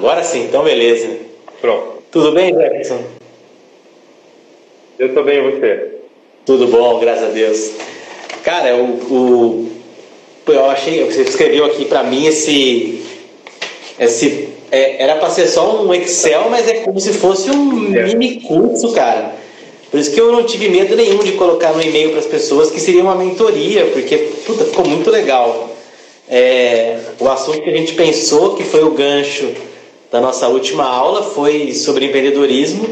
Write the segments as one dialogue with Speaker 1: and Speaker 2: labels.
Speaker 1: agora sim, então beleza.
Speaker 2: Pronto.
Speaker 1: Tudo bem, Jefferson?
Speaker 2: Eu estou bem, e você?
Speaker 1: Tudo bom, graças a Deus. Cara, o, o eu achei, você escreveu aqui para mim esse, esse é, era para ser só um Excel, mas é como se fosse um é. mini curso, cara. Por isso que eu não tive medo nenhum de colocar no e-mail para as pessoas que seria uma mentoria, porque puta, ficou muito legal. É, o assunto que a gente pensou, que foi o gancho da nossa última aula, foi sobre empreendedorismo.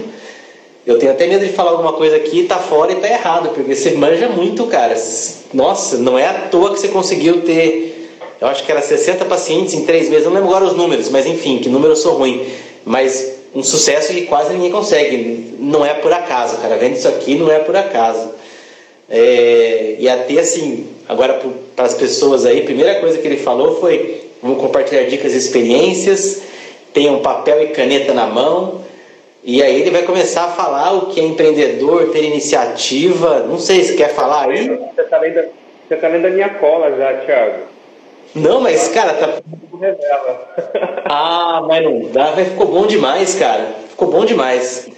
Speaker 1: Eu tenho até medo de falar alguma coisa aqui, tá fora e tá errado, porque você manja muito, cara. Nossa, não é à toa que você conseguiu ter, eu acho que era 60 pacientes em três meses, não lembro agora os números, mas enfim, que número eu sou ruim. Mas um sucesso que quase ninguém consegue. Não é por acaso, cara. Vendo isso aqui não é por acaso. É, e até assim, agora para as pessoas aí, a primeira coisa que ele falou foi: vamos compartilhar dicas e experiências, tenham papel e caneta na mão. E aí ele vai começar a falar o que é empreendedor, ter iniciativa. Não sei se quer falar aí.
Speaker 2: Você está lendo, você tá lendo a minha cola já, Thiago.
Speaker 1: Não, mas cara, tá. Ah, mas não dá, ficou bom demais, cara. Ficou bom demais.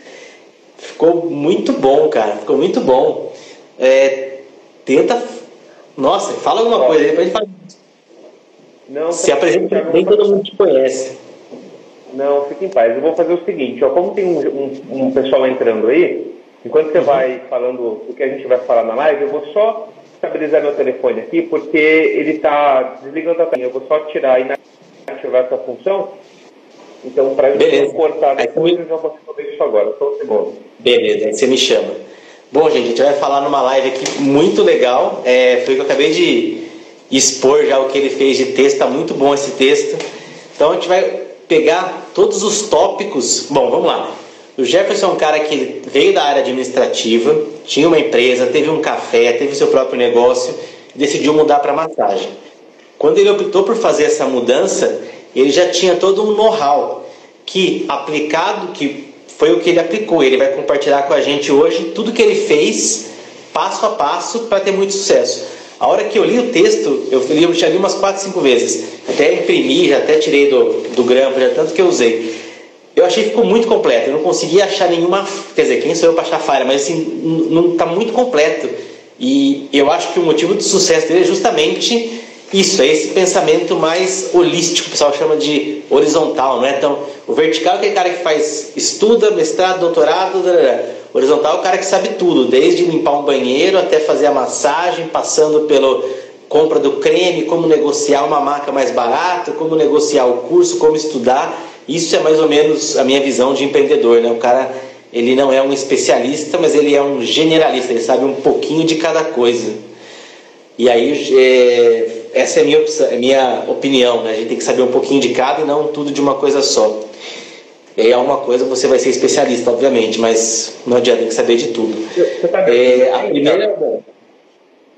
Speaker 1: Ficou muito bom, cara. Ficou muito bom. É, tenta. Nossa, fala alguma coisa aí pra gente falar. Não, Se apresenta bem, todo mundo te conhece.
Speaker 2: Não, fique em paz. Eu vou fazer o seguinte, ó, como tem um, um, um pessoal entrando aí, enquanto você uhum. vai falando o que a gente vai falar na live, eu vou só estabilizar meu telefone aqui, porque ele está desligando a tela. Eu vou só tirar e ativar essa função. Então, para eu não cortar depois, eu já vou resolver isso agora. Só um segundo.
Speaker 1: Beleza, aí você me chama. Bom, gente, a gente vai falar numa live aqui muito legal. É, foi o que eu acabei de expor já o que ele fez de texto. Está muito bom esse texto. Então, a gente vai pegar todos os tópicos. Bom, vamos lá. O Jefferson é um cara que veio da área administrativa, tinha uma empresa, teve um café, teve seu próprio negócio e decidiu mudar para massagem. Quando ele optou por fazer essa mudança, ele já tinha todo um know-how que aplicado, que foi o que ele aplicou. Ele vai compartilhar com a gente hoje tudo que ele fez, passo a passo, para ter muito sucesso. A hora que eu li o texto, eu, li, eu já li umas 4, 5 vezes. Até imprimi, já até tirei do, do grampo, já tanto que eu usei. Eu achei que ficou muito completo. Eu não consegui achar nenhuma. Quer dizer, quem sou eu para achar falha? Mas assim, não está muito completo. E eu acho que o motivo de sucesso dele é justamente isso, é esse pensamento mais holístico, o pessoal chama de horizontal, não é? Então, o vertical é aquele cara que faz, estuda, mestrado, doutorado, o horizontal é o cara que sabe tudo, desde limpar um banheiro até fazer a massagem, passando pela compra do creme, como negociar uma marca mais barata, como negociar o curso, como estudar. Isso é mais ou menos a minha visão de empreendedor, né? O cara, ele não é um especialista, mas ele é um generalista, ele sabe um pouquinho de cada coisa. E aí, é, essa é a minha, é minha opinião, né? A gente tem que saber um pouquinho de cada e não tudo de uma coisa só. Aí, alguma coisa você vai ser especialista, obviamente, mas não adianta, que saber de tudo. Tá é, a primeira. Então?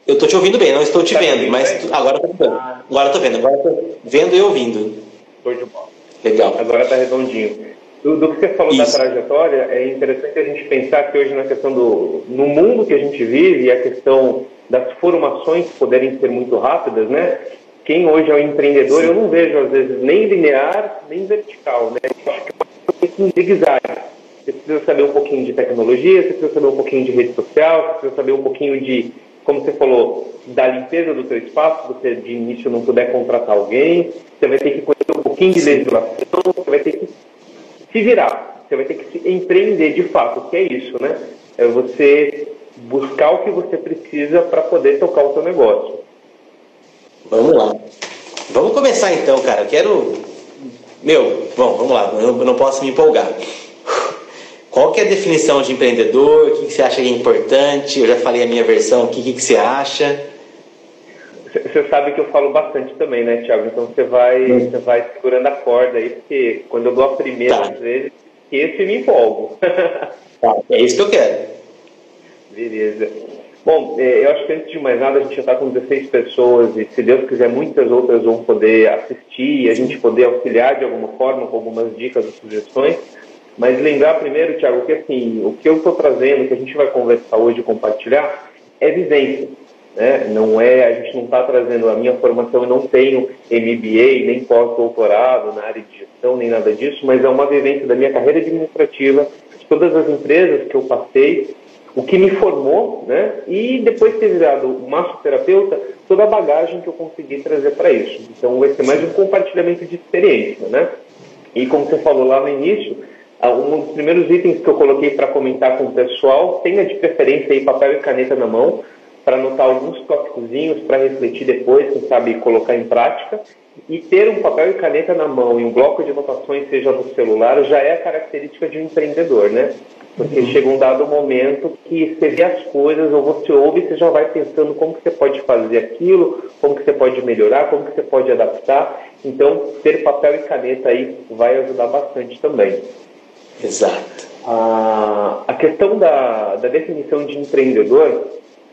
Speaker 1: Eu estou te ouvindo bem, não estou te tá vendo, mas agora estou vendo. Agora estou vendo, agora estou vendo e ouvindo.
Speaker 2: Estou de bola.
Speaker 1: Legal.
Speaker 2: Agora está redondinho. Do, do, que você falou Isso. da trajetória, é interessante a gente pensar que hoje na questão do no mundo que a gente vive, a questão das formações poderem ser muito rápidas, né? Quem hoje é um empreendedor, Sim. eu não vejo às vezes nem linear, nem vertical, né? Eu acho que zigue-zague. Você precisa saber um pouquinho de tecnologia, você precisa saber um pouquinho de rede social, você precisa saber um pouquinho de, como você falou, da limpeza do seu espaço, se você de início não puder contratar alguém, você vai ter que conhecer um pouquinho de legislação, você vai ter que se virar, você vai ter que se empreender de fato, o que é isso, né? É você buscar o que você precisa para poder tocar o seu negócio.
Speaker 1: Vamos lá. Vamos começar então, cara. Eu quero. Meu, bom, vamos lá, eu não posso me empolgar. Qual que é a definição de empreendedor? O que, que você acha que é importante? Eu já falei a minha versão aqui, o que, que você acha?
Speaker 2: Você sabe que eu falo bastante também, né, Thiago? Então você vai, hum. você vai segurando a corda aí, porque quando eu dou a primeira tá. vezes, esse me empolgo.
Speaker 1: Tá, é isso que eu quero.
Speaker 2: Beleza. Bom, é, eu acho que antes de mais nada a gente já está com 16 pessoas e se Deus quiser muitas outras vão poder assistir e a gente poder auxiliar de alguma forma com algumas dicas e sugestões. Mas lembrar primeiro, Tiago, que assim, o que eu estou trazendo, que a gente vai conversar hoje e compartilhar, é vivência. Né? Não é, a gente não está trazendo a minha formação, eu não tenho MBA, nem pós-doutorado na área de gestão, nem nada disso, mas é uma vivência da minha carreira administrativa, de todas as empresas que eu passei, o que me formou, né? E depois de ter virado massoterapeuta, toda a bagagem que eu consegui trazer para isso. Então vai ser mais um compartilhamento de experiência, né? E como você falou lá no início, um dos primeiros itens que eu coloquei para comentar com o pessoal, tenha de preferência aí papel e caneta na mão, para anotar alguns tópicozinhos, para refletir depois, quem sabe colocar em prática. E ter um papel e caneta na mão e um bloco de anotações, seja no celular, já é a característica de um empreendedor, né? Porque uhum. chega um dado momento que você vê as coisas, ou você ouve e você já vai pensando como que você pode fazer aquilo, como que você pode melhorar, como que você pode adaptar. Então, ter papel e caneta aí vai ajudar bastante também.
Speaker 1: Exato.
Speaker 2: A, a questão da, da definição de empreendedor,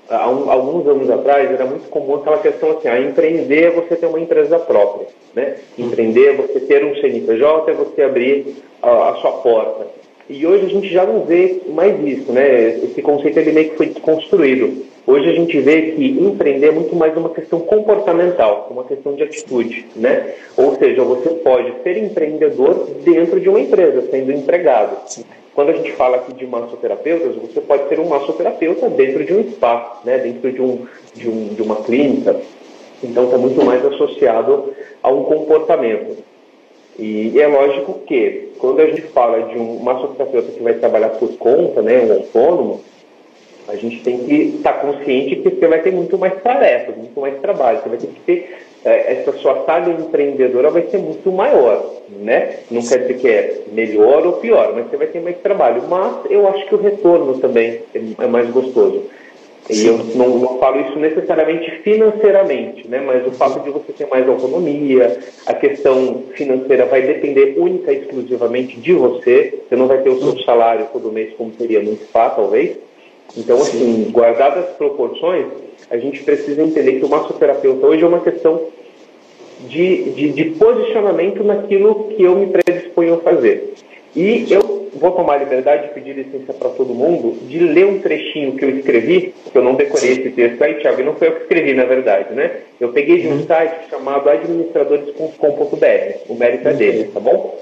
Speaker 2: há um, alguns anos atrás era muito comum aquela questão assim, ah, empreender é você ter uma empresa própria, né? Empreender é você ter um CNPJ, é você abrir a, a sua porta. E hoje a gente já não vê mais isso, né? Esse conceito ele meio que foi desconstruído. Hoje a gente vê que empreender é muito mais uma questão comportamental, uma questão de atitude, né? Ou seja, você pode ser empreendedor dentro de uma empresa, sendo empregado. Quando a gente fala aqui de massoterapeutas, você pode ser um massoterapeuta dentro de um spa, né? Dentro de, um, de, um, de uma clínica. Então está muito mais associado a um comportamento. E é lógico que, quando a gente fala de um massoterapeuta que vai trabalhar por conta, né, um autônomo, a gente tem que estar tá consciente que você vai ter muito mais tarefas, muito mais trabalho. Você vai ter que ter é, essa sua saga empreendedora vai ser muito maior, né? Não quer dizer que é melhor ou pior, mas você vai ter mais trabalho. Mas eu acho que o retorno também é, é mais gostoso. E eu não, falo isso necessariamente financeiramente, né? mas o fato de você ter mais autonomia, a questão financeira vai depender única e exclusivamente de você. Você não vai ter o seu salário todo mês como seria no spa, talvez. Então, assim, guardadas as proporções, a gente precisa entender que o massoterapeuta hoje é uma questão de, de, de posicionamento naquilo que eu me predisponho a fazer. E eu vou tomar a liberdade de pedir licença para todo mundo de ler um trechinho que eu escrevi, que eu não decorei esse texto aí, Thiago, e não foi eu que escrevi, na verdade, né? Eu peguei de um uhum. site chamado administradores.com.br, o mérito é dele, tá bom?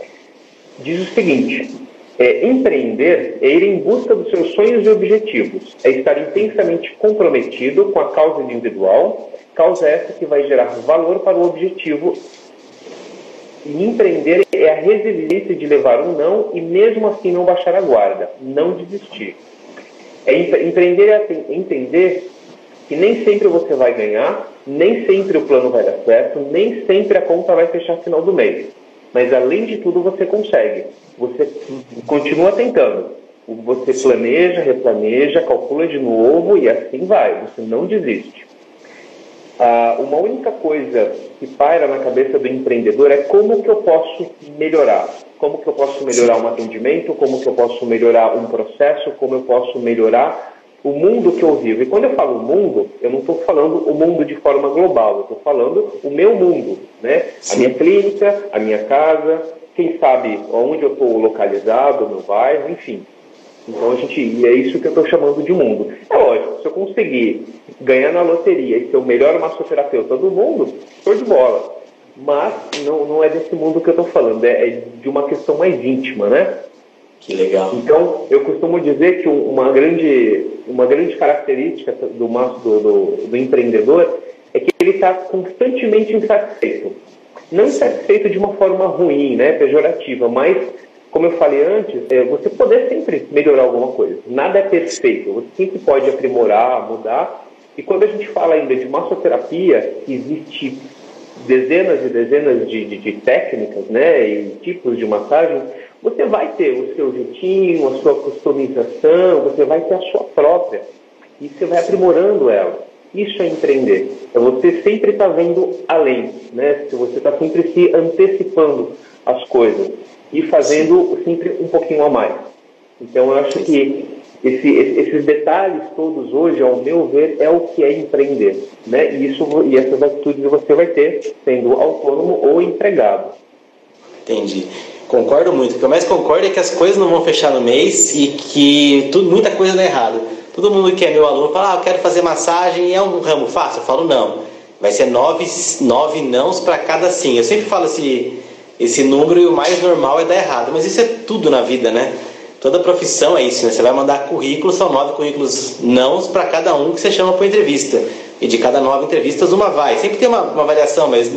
Speaker 2: Diz o seguinte, é, empreender é ir em busca dos seus sonhos e objetivos, é estar intensamente comprometido com a causa individual, causa essa que vai gerar valor para o objetivo e empreender é a resiliência de levar um não e mesmo assim não baixar a guarda, não desistir. É empreender é entender que nem sempre você vai ganhar, nem sempre o plano vai dar certo, nem sempre a conta vai fechar no final do mês. Mas além de tudo você consegue. Você continua tentando. Você planeja, replaneja, calcula de novo e assim vai. Você não desiste. Ah, uma única coisa que paira na cabeça do empreendedor é como que eu posso melhorar. Como que eu posso melhorar um atendimento, como que eu posso melhorar um processo, como eu posso melhorar o mundo que eu vivo. E quando eu falo mundo, eu não estou falando o mundo de forma global, eu estou falando o meu mundo, né? A minha clínica, a minha casa, quem sabe onde eu estou localizado, meu bairro, enfim. Então a gente, e é isso que eu estou chamando de mundo. É lógico, se eu conseguir ganhar na loteria e ser o melhor massoterapeuta do mundo, show de bola. Mas não, não é desse mundo que eu estou falando, é, é, de uma questão mais íntima, né?
Speaker 1: Que legal.
Speaker 2: Então, eu costumo dizer que uma grande, uma grande característica do, do, do, do empreendedor é que ele está constantemente insatisfeito. Não insatisfeito de uma forma ruim, né, pejorativa, mas como eu falei antes, é, você poder sempre melhorar alguma coisa. Nada é perfeito, você sempre pode aprimorar, mudar. E quando a gente fala ainda de massoterapia, existe dezenas e dezenas de, de, de técnicas né, e tipos de massagem, você vai ter o seu jeitinho, a sua customização, você vai ter a sua própria. E você vai aprimorando ela. Isso é empreender. É você sempre estar tá vendo além, né? Você está sempre se antecipando as coisas e fazendo sempre um pouquinho a mais. Então, eu acho que esse, esses detalhes todos hoje, ao meu ver, é o que é empreender. Né? E, isso, e essas atitudes você vai ter sendo autônomo ou empregado.
Speaker 1: Entendi. Concordo muito. O que eu mais concordo é que as coisas não vão fechar no mês e que tudo, muita coisa dá errado. Todo mundo que é meu aluno fala, ah, eu quero fazer massagem é um ramo fácil. Eu falo, não. Vai ser nove, nove nãos para cada sim. Eu sempre falo esse, esse número e o mais normal é dar errado. Mas isso é tudo na vida, né? Toda profissão é isso, né? Você vai mandar currículos, são nove currículos nãos para cada um que você chama para entrevista. E de cada nove entrevistas, uma vai. Sempre tem uma, uma variação, mas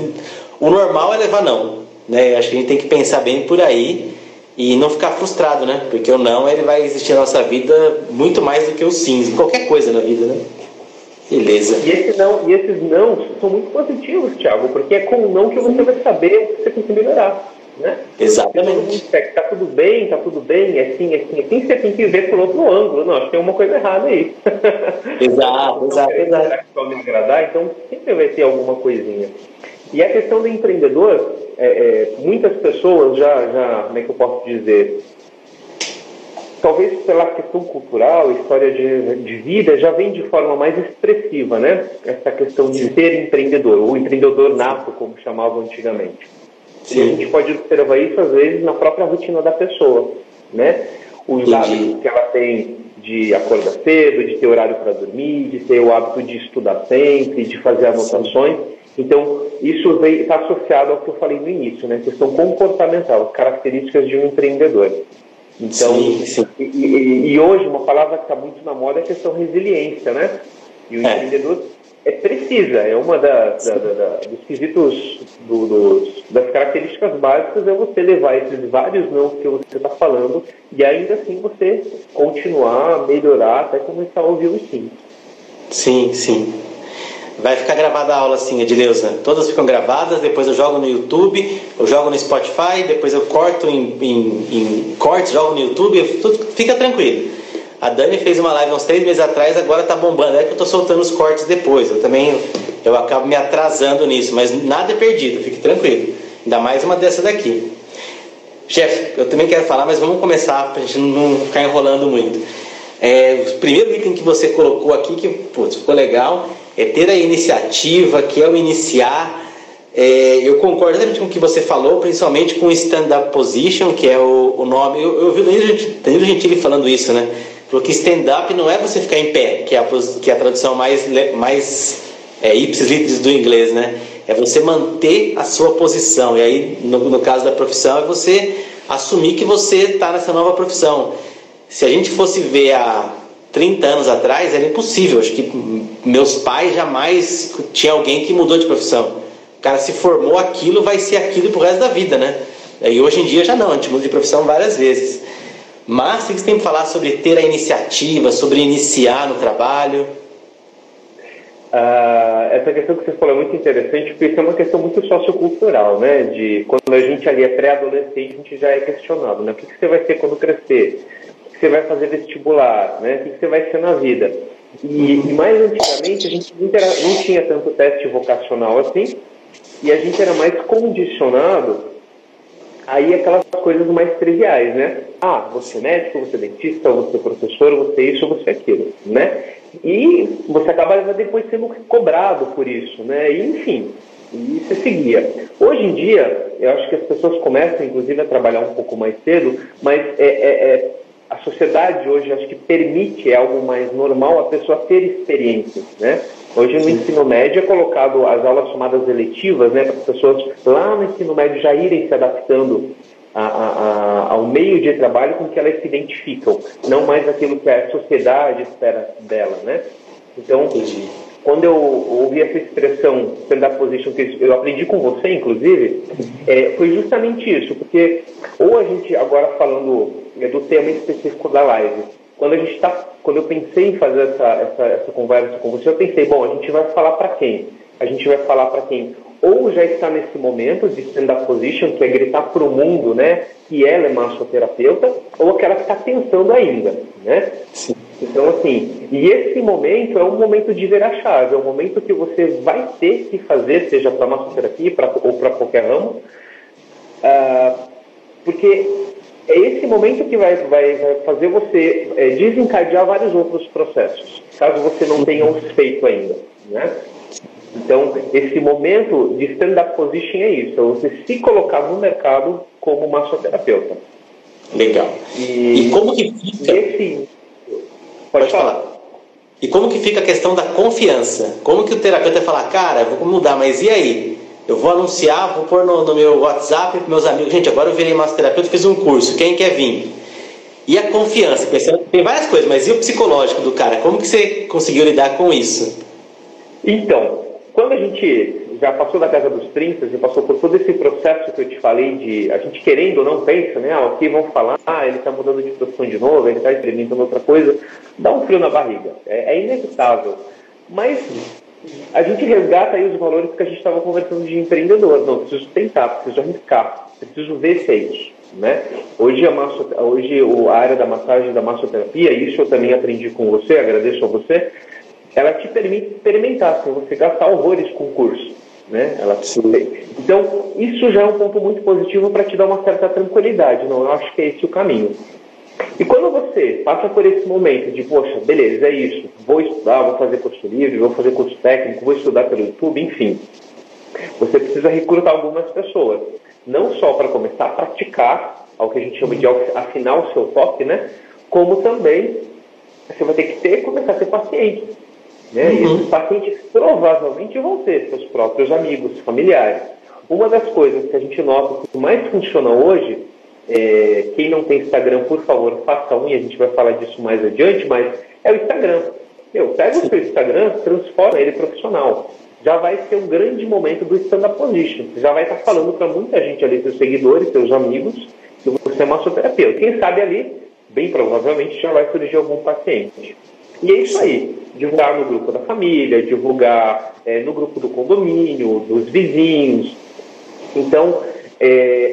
Speaker 1: o normal é levar não. Né? Acho que a gente tem que pensar bem por aí e não ficar frustrado, né? Porque o não ele vai existir na nossa vida muito mais do que o sim, em qualquer coisa na vida, né? Beleza.
Speaker 2: E, esse não, e esses não são muito positivos, Thiago, porque é com o não que você vai saber o que você tem que melhorar. Né?
Speaker 1: Exatamente.
Speaker 2: Está tudo bem, está tudo bem, é assim, é assim, assim, você tem que ver por outro ângulo. Não, acho que tem uma coisa errada aí.
Speaker 1: Exato, exato, exato.
Speaker 2: Só me agradar, então sempre vai ter alguma coisinha. E a questão do empreendedor, é, é, muitas pessoas já, já, como é que eu posso dizer, talvez pela questão cultural, história de, de vida, já vem de forma mais expressiva, né? Essa questão de ser empreendedor, o empreendedor nato, como chamavam antigamente. Sim. E a gente pode observar isso, às vezes, na própria rotina da pessoa, né? Os hábitos que ela tem de acordar cedo, de ter horário para dormir, de ter o hábito de estudar sempre, de fazer anotações. Então, isso está associado ao que eu falei no início, né? Questão comportamental, características de um empreendedor. Então, sim, sim. E, e, e, hoje uma palavra que está muito na moda é a questão resiliência, né? E o é. empreendedor é precisa, é uma da, da, da, dos quesitos, do, das características básicas é você levar esses vários não que você está falando e ainda assim você continuar a melhorar até começar a ouvir os sim.
Speaker 1: Sim, sim. Vai ficar gravada a aula assim, Edileuza. Todas ficam gravadas, depois eu jogo no YouTube, eu jogo no Spotify, depois eu corto em, em, em cortes, jogo no YouTube, tudo, fica tranquilo. A Dani fez uma live uns três meses atrás, agora tá bombando. É que eu tô soltando os cortes depois. Eu também eu acabo me atrasando nisso, mas nada é perdido, fique tranquilo. Ainda mais uma dessa daqui. Chefe, eu também quero falar, mas vamos começar para a gente não ficar enrolando muito. É, o primeiro item que você colocou aqui, que putz, ficou legal, é ter a iniciativa, que é o iniciar. É, eu concordo com o que você falou, principalmente com o stand-up position, que é o, o nome. Eu, eu ouvi o Danilo Gentili falando isso, né? Porque stand-up não é você ficar em pé, que é a, que é a tradução mais, mais é, ipsis do inglês, né? É você manter a sua posição. E aí, no, no caso da profissão, é você assumir que você está nessa nova profissão. Se a gente fosse ver há 30 anos atrás, era impossível. Acho que meus pais jamais tinha alguém que mudou de profissão. O cara se formou aquilo, vai ser aquilo pro resto da vida, né? E hoje em dia já não, a gente muda de profissão várias vezes. Mas o que você tem que falar sobre ter a iniciativa, sobre iniciar no trabalho?
Speaker 2: Ah, essa questão que você falou é muito interessante, porque isso é uma questão muito sociocultural, né? De quando a gente ali é pré-adolescente, a gente já é questionado, né? O que, você vai ser quando crescer? Você vai fazer vestibular? Né? O que, você vai ser na vida? E, e mais antigamente a gente não tinha tanto teste vocacional assim, e a gente era mais condicionado aí aquelas coisas mais triviais, né? Ah, você é médico, você é dentista, você é professor, você é isso, você é aquilo, né? E você acaba depois sendo cobrado por isso, né? E, enfim, e você seguia. Hoje em dia, eu acho que as pessoas começam, inclusive, a trabalhar um pouco mais cedo, mas é, é, é a sociedade hoje acho que permite é algo mais normal a pessoa ter experiências, né? Hoje no ensino médio é colocado as aulas chamadas eletivas, né, para as pessoas lá no ensino médio já irem se adaptando a, a, a, ao meio de trabalho com que elas se identificam, não mais aquilo que a sociedade espera dela, né? Então, Entendi. quando eu ouvi essa expressão stand-up position, que eu aprendi com você, inclusive, é, foi justamente isso, porque ou a gente, agora falando é, do tema específico da live, quando a gente está, quando eu pensei em fazer essa, essa, essa conversa com você, eu pensei, bom, a gente vai falar para quem? A gente vai falar para quem ou já está nesse momento de stand-up position, que é gritar para o mundo, né, que ela é massoterapeuta, ou aquela que está pensando ainda, né? Sim. Então, assim, e esse momento é um momento de ver a chave, é um momento que você vai ter que fazer, seja para massoterapia pra, ou para qualquer ramo, uh, porque é esse momento que vai, vai, vai fazer você é, desencadear vários outros processos, caso você não tenha os feito ainda. Né? Então, esse momento de stand-up position é isso, é você se colocar no mercado como massoterapeuta.
Speaker 1: Legal. E, e como que fica... Pode, Pode falar. falar. E como que fica a questão da confiança? Como que o terapeuta fala, cara, vou mudar, mas e aí? Eu vou anunciar, vou pôr no, no meu WhatsApp para meus amigos, gente, agora eu virei massoterapeuta, fiz um curso, quem quer vir? E a confiança? Tem várias coisas, mas e o psicológico do cara? Como que você conseguiu lidar com isso?
Speaker 2: Então, quando a gente já passou da casa dos 30, já passou por todo esse processo que eu te falei de a gente querendo ou não pensa, né? Ah, aqui vão falar, ah, ele está mudando de profissão de novo, ele está experimentando outra coisa, dá um frio na barriga. É, é inevitável. Mas a gente resgata aí os valores que a gente estava conversando de empreendedor. Não, preciso tentar, preciso arriscar, preciso ver se isso. Né? Hoje, a, masso, hoje a área da massagem da massoterapia, isso eu também aprendi com você, agradeço a você, ela te permite experimentar, sem você gastar horrores com o curso. Né? Ela, então, isso já é um ponto muito positivo para te dar uma certa tranquilidade. Não, eu acho que é esse o caminho. E quando você passa por esse momento de, poxa, beleza, é isso, vou estudar, vou fazer curso livre, vou fazer curso técnico, vou estudar pelo YouTube, enfim, você precisa recrutar algumas pessoas. Não só para começar a praticar, ao que a gente chama de afinar o seu toque, né? Como também você vai ter que ter, começar a ter pacientes. Né? Uhum. E esses pacientes provavelmente vão ser seus próprios amigos, familiares. Uma das coisas que a gente nota que mais funciona hoje, é, quem não tem Instagram, por favor, faça um, e a gente vai falar disso mais adiante, mas é o Instagram. Meu, pega o seu Instagram, transforma ele profissional. Já vai ser um grande momento do stand-up position. Já vai estar falando para muita gente ali, seus seguidores, seus amigos, que você é massoterapeuta. Quem sabe ali, bem provavelmente, já vai surgir algum paciente. E é isso aí. Divulgar no grupo da família, divulgar é, no grupo do condomínio, dos vizinhos. Então, é,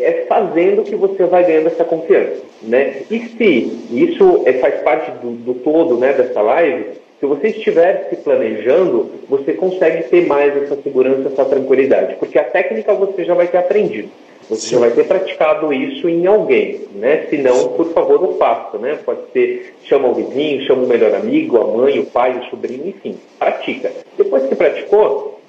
Speaker 2: é, fazendo que você vai ganhando essa confiança. Né? E se isso é, faz parte do, do todo né, dessa live, se você estiver se planejando, você consegue ter mais essa segurança, essa tranquilidade, porque a técnica você já vai ter aprendido. Você já vai ter praticado isso em alguém, né? Se não, por favor, o faça, né? Pode ser, chama o vizinho, chama o melhor amigo, a mãe, o pai, o sobrinho, enfim, pratica. Depois que praticou,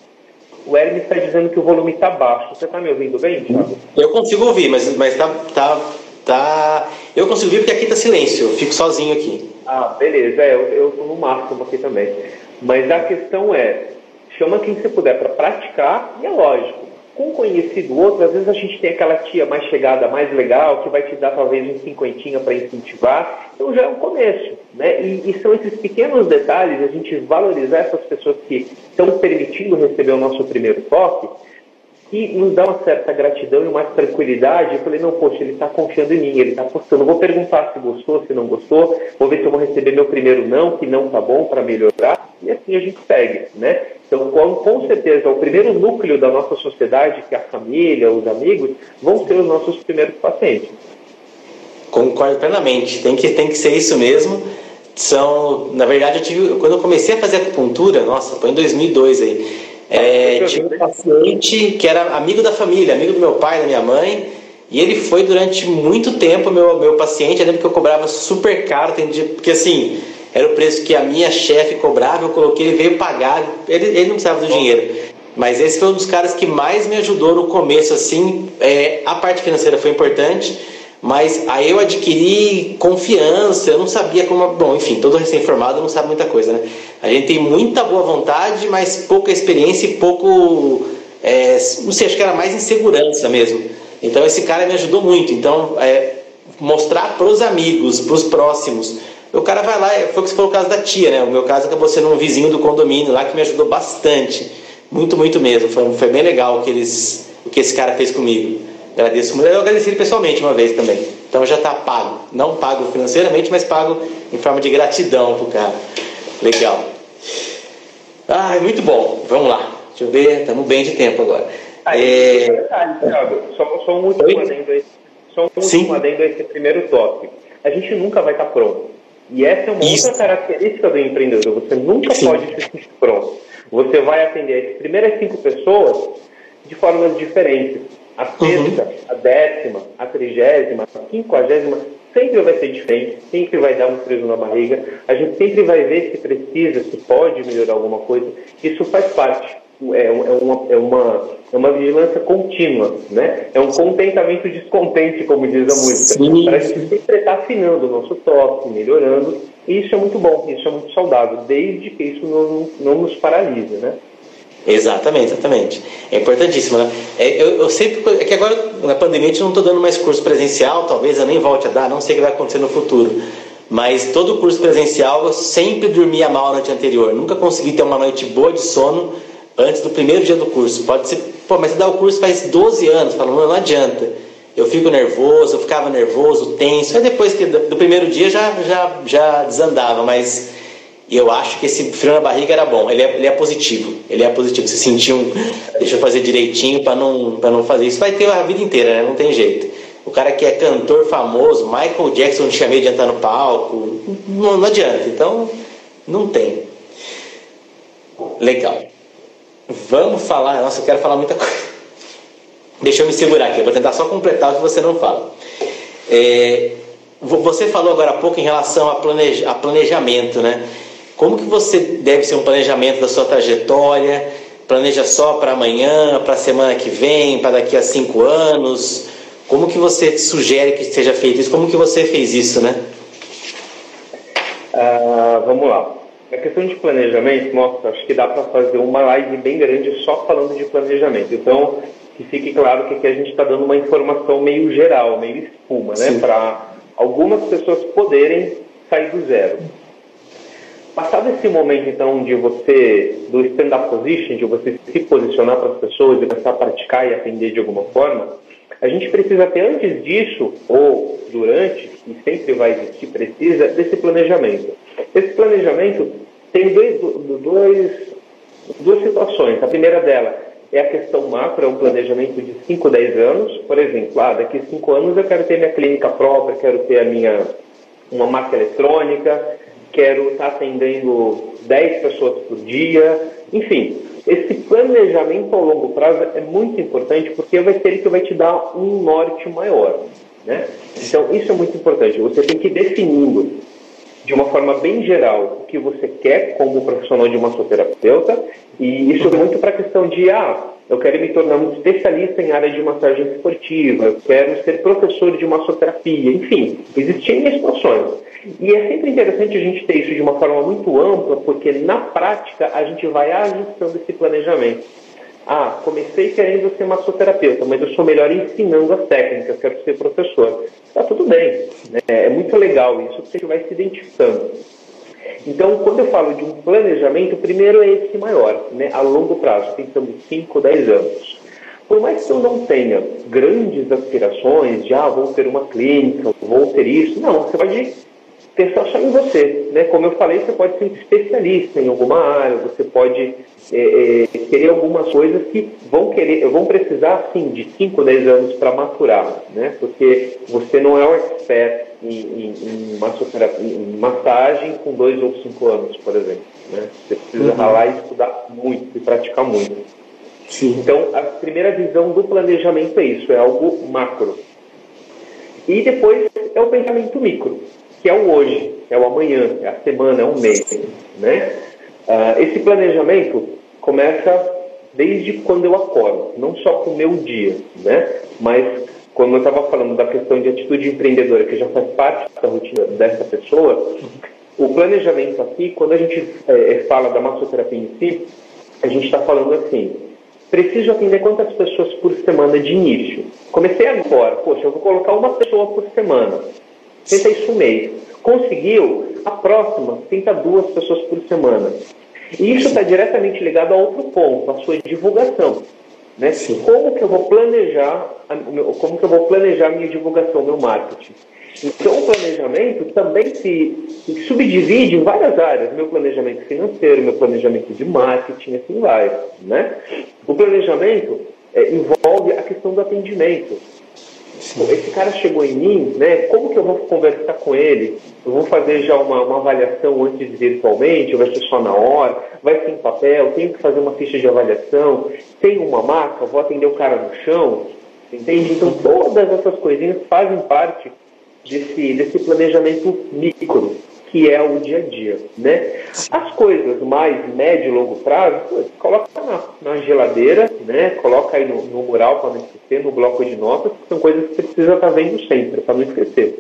Speaker 2: o Hermes está dizendo que o volume está baixo. Você está me ouvindo bem, Thiago?
Speaker 1: Eu consigo ouvir, mas mas tá, tá, tá... Eu consigo ouvir porque aqui está silêncio, eu fico sozinho aqui.
Speaker 2: Ah, beleza, é, eu estou no máximo aqui também. Mas a questão é, chama quem você puder para praticar, e é lógico, com conhecido outro, às vezes a gente tem aquela tia mais chegada, mais legal, que vai te dar talvez um cinquentinha para incentivar. Então já é um começo. Né? E, e, são esses pequenos detalhes, a gente valorizar essas pessoas que estão permitindo receber o nosso primeiro toque, que nos dá uma certa gratidão e uma tranquilidade. Eu falei, não, poxa, ele está confiando em mim, ele está apostando. Vou perguntar se gostou, se não gostou, vou ver se eu vou receber meu primeiro não, que não está bom para melhorar, e assim a gente segue, né? Então, com, com certeza, o primeiro núcleo da nossa sociedade, que é a família, os amigos, vão ser os nossos primeiros pacientes.
Speaker 1: Concordo plenamente. Tem que, tem que ser isso mesmo. São, na verdade, eu tive, quando eu comecei a fazer acupuntura, nossa, foi em 2002 aí. É, tinha um paciente que era amigo da família, amigo do meu pai, da minha mãe, e ele foi durante muito tempo meu, meu paciente. Eu lembro que eu cobrava super caro, porque assim, era o preço que a minha chefe cobrava, eu coloquei, ele veio pagar, ele, ele não precisava do dinheiro. Mas esse foi um dos caras que mais me ajudou no começo, assim, é, a parte financeira foi importante, mas aí eu adquiri confiança, eu não sabia como. Bom, enfim, todo recém-formado não sabe muita coisa, né? A gente tem muita boa vontade, mas pouca experiência e pouco. É, não sei, acho que era mais insegurança mesmo. Então esse cara me ajudou muito. Então, é, mostrar para os amigos, para os próximos, o cara vai lá, foi o que falou o caso da tia, né? O meu caso acabou sendo um vizinho do condomínio lá que me ajudou bastante. Muito, muito mesmo. Foi, foi bem legal o que, eles, o que esse cara fez comigo. Agradeço muito. Eu agradeci ele pessoalmente uma vez também. Então já está pago. Não pago financeiramente, mas pago em forma de gratidão pro cara. Legal. Ah, muito bom. Vamos lá. Deixa eu ver, estamos bem de tempo agora.
Speaker 2: Aí, é... detalhe, Thiago, só, só um último adendo, só um último adendo a esse primeiro tópico. A gente nunca vai estar pronto. E essa é uma Isso. outra característica do empreendedor. Você nunca Sim. pode se sentir pronto. Você vai atender as primeiras cinco pessoas de formas diferentes. A sexta, uhum. a décima, a trigésima, a quinquagésima, sempre vai ser diferente, sempre vai dar um frio na barriga. A gente sempre vai ver se precisa, se pode melhorar alguma coisa. Isso faz parte. É, é, uma, é, uma, é uma vigilância contínua, né? É um contentamento descontente, como diz a música. Para a gente sempre estar afinando o nosso toque, melhorando. E isso é muito bom, isso é muito saudável, desde que isso não, não nos paralise, né?
Speaker 1: Exatamente, exatamente. É importantíssimo, né? É, eu, eu, sempre. É que agora, na pandemia, a gente não estou dando mais curso presencial, talvez eu nem volte a dar, não sei o que vai acontecer no futuro. Mas todo curso presencial eu sempre dormia mal na noite anterior. Nunca consegui ter uma noite boa de sono antes do primeiro dia do curso. Pode ser, pô, mas você dá o curso faz 12 anos, fala, não, não adianta. Eu fico nervoso, eu ficava nervoso, tenso. Aí depois que do, do primeiro dia já, já, já desandava, mas eu acho que esse frio na barriga era bom. Ele é, ele é positivo. Ele é positivo. Você sentiu um. Deixa eu fazer direitinho para não, não fazer isso. Vai ter a vida inteira, né? Não tem jeito. O cara que é cantor famoso, Michael Jackson, não tinha medo de entrar no palco. Não, não adianta. Então, não tem. Legal. Vamos falar. Nossa, eu quero falar muita coisa. Deixa eu me segurar aqui. Eu vou tentar só completar o que você não fala. É, você falou agora há pouco em relação a, planeja, a planejamento, né? Como que você deve ser um planejamento da sua trajetória? Planeja só para amanhã, para a semana que vem, para daqui a cinco anos? Como que você sugere que seja feito isso? Como que você fez isso, né?
Speaker 2: Uh, vamos lá. A questão de planejamento, nossa, acho que dá para fazer uma live bem grande só falando de planejamento. Então, que fique claro que aqui a gente está dando uma informação meio geral, meio espuma, né? Para algumas pessoas poderem sair do zero. Passado esse momento, então, de você, do stand-up position, de você se posicionar para as pessoas e começar a praticar e atender de alguma forma, a gente precisa ter antes disso, ou durante, e sempre vai existir, precisa desse planejamento. Esse planejamento tem dois, dois, duas situações. A primeira dela é a questão macro, é um planejamento de 5, 10 anos. Por exemplo, ah, daqui a 5 anos eu quero ter minha clínica própria, quero ter a minha, uma marca eletrônica, quero estar atendendo 10 pessoas por dia. Enfim, esse planejamento ao longo prazo é muito importante porque vai ser ele que vai te dar um norte maior. Né? Então, isso é muito importante. Você tem que ir definindo de uma forma bem geral o que você quer como profissional de massoterapeuta e isso é muito para a questão de ah, eu quero me tornar um especialista em área de massagem esportiva, eu quero ser professor de massoterapia, enfim, existem situações. E é sempre interessante a gente ter isso de uma forma muito ampla, porque na prática a gente vai ajustando esse planejamento. Ah, comecei querendo ser massoterapeuta, mas eu sou melhor ensinando as técnicas, quero ser professor. Tá tudo bem, né? é muito legal isso, a gente vai se identificando. Então, quando eu falo de um planejamento, o primeiro é esse maior, né? a longo prazo, pensando em 5, 10 anos. Por mais que eu não tenha grandes aspirações de, ah, vou ter uma clínica, vou ter isso, não, você pode pensar só em você. Né? Como eu falei, você pode ser especialista em alguma área, você pode é, é, querer algumas coisas que vão querer, vão precisar sim de 5, 10 anos para maturar, né? Porque você não é um expert em, em, em, em massagem com 2 ou 5 anos, por exemplo. Né? Você precisa uhum. ralar e estudar muito e praticar muito. Sim. Então, a primeira visão do planejamento é isso, é algo macro. E depois é o pensamento micro, que é o hoje, é o amanhã, é a semana, é o mês. Né? Uh, esse planejamento começa desde quando eu acordo, não só com o meu dia, né? mas quando eu estava falando da questão de atitude empreendedora, que já faz parte da rotina dessa pessoa, o planejamento aqui, quando a gente é, fala da massoterapia em si, a gente está falando assim, preciso atender quantas pessoas por semana de início? Comecei agora, poxa, eu vou colocar uma pessoa por semana. Tenta isso um mês. Conseguiu? A próxima, tenta duas pessoas por semana. E isso está diretamente ligado a outro ponto, a sua divulgação. Né? Como que eu vou planejar, como que eu vou planejar minha divulgação, meu marketing? Então, o planejamento também se, se, subdivide em várias áreas. Meu planejamento financeiro, meu planejamento de marketing, assim vai. Né? O planejamento é, envolve a questão do atendimento. Esse cara chegou em mim, né? Como que eu vou conversar com ele? Eu vou fazer já uma, uma avaliação antes virtualmente, vai ser só na hora, vai ser em papel, tenho que fazer uma ficha de avaliação, tem uma maca, vou atender o cara no chão, entende? Então todas essas coisinhas fazem parte desse, desse planejamento micro. Que é o dia a dia, né? As coisas mais médio e longo prazo, pô, coloca na, na, geladeira, né? Coloca aí no, no mural para não esquecer, no bloco de notas, que são coisas que você precisa estar tá vendo sempre, para não esquecer.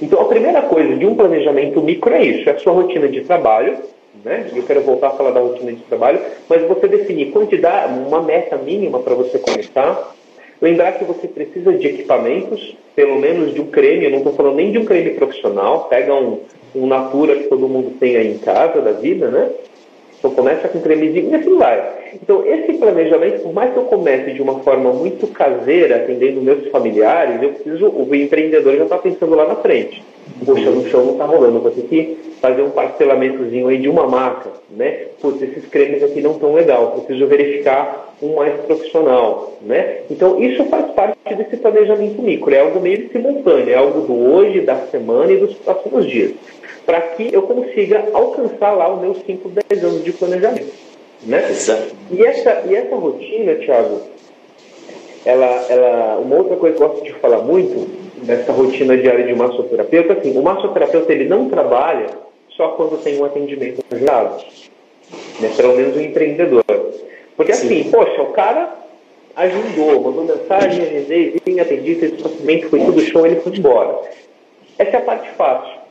Speaker 2: Então, a primeira coisa de um planejamento micro é isso, é a sua rotina de trabalho, né? Eu quero voltar a falar da rotina de trabalho, mas você definir quantidade, uma meta mínima para você começar, Lembrar que você precisa de equipamentos, pelo menos de um creme, eu não estou falando nem de um creme profissional, pega um, um Natura que todo mundo tem aí em casa da vida, né? Então começa com cremezinho e assim vai. Então esse planejamento, por mais que eu comece de uma forma muito caseira, atendendo meus familiares, eu preciso, o empreendedor já está pensando lá na frente. Poxa, no chão não está rolando, vou ter que fazer um parcelamentozinho aí de uma marca, né? Putz, esses cremes aqui não estão legal, preciso verificar um mais profissional, né? Então isso faz parte desse planejamento micro, é algo meio simultâneo, é algo do hoje, da semana e dos próximos dias para que eu consiga alcançar lá os meus 5, 10 anos de planejamento. Né? Exato. E essa, e essa rotina, Thiago, ela, ela, uma outra coisa que eu gosto de falar muito nessa rotina diária de massoterapeuta, assim, o massoterapeuta ele não trabalha só quando tem um atendimento agendado, né? pelo menos o um empreendedor. Porque assim, Sim. poxa, o cara agendou, mandou mensagem, agendei, vim, atendi, fez o procedimento, foi tudo show, ele foi embora. Essa é a parte fácil.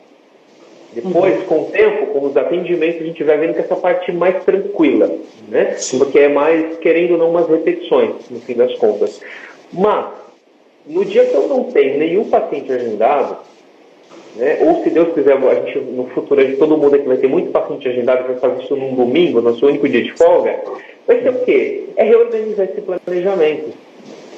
Speaker 2: Depois, uhum. com o tempo, com os atendimentos, a gente vai vendo que essa parte é mais tranquila, né? Sim. Porque é mais, querendo ou não, umas repetições, no fim das contas. Mas, no dia que eu não tenho nenhum paciente agendado, né? ou se Deus quiser, a gente, no futuro, gente, todo mundo aqui vai ter muito paciente agendado, vai fazer isso num domingo, nosso único dia de folga, vai ser o quê? É reorganizar esse planejamento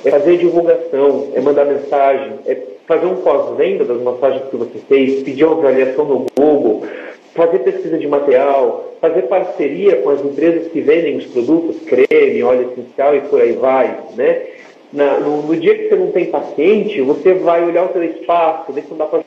Speaker 2: é fazer divulgação, é mandar mensagem, é fazer um pós-venda das massagens que você fez, pedir uma avaliação no Google, fazer pesquisa de material, fazer parceria com as empresas que vendem os produtos, creme, óleo essencial e por aí vai, né? Na, no, no, dia que você não tem paciente, você vai olhar o seu espaço, ver se não dá para...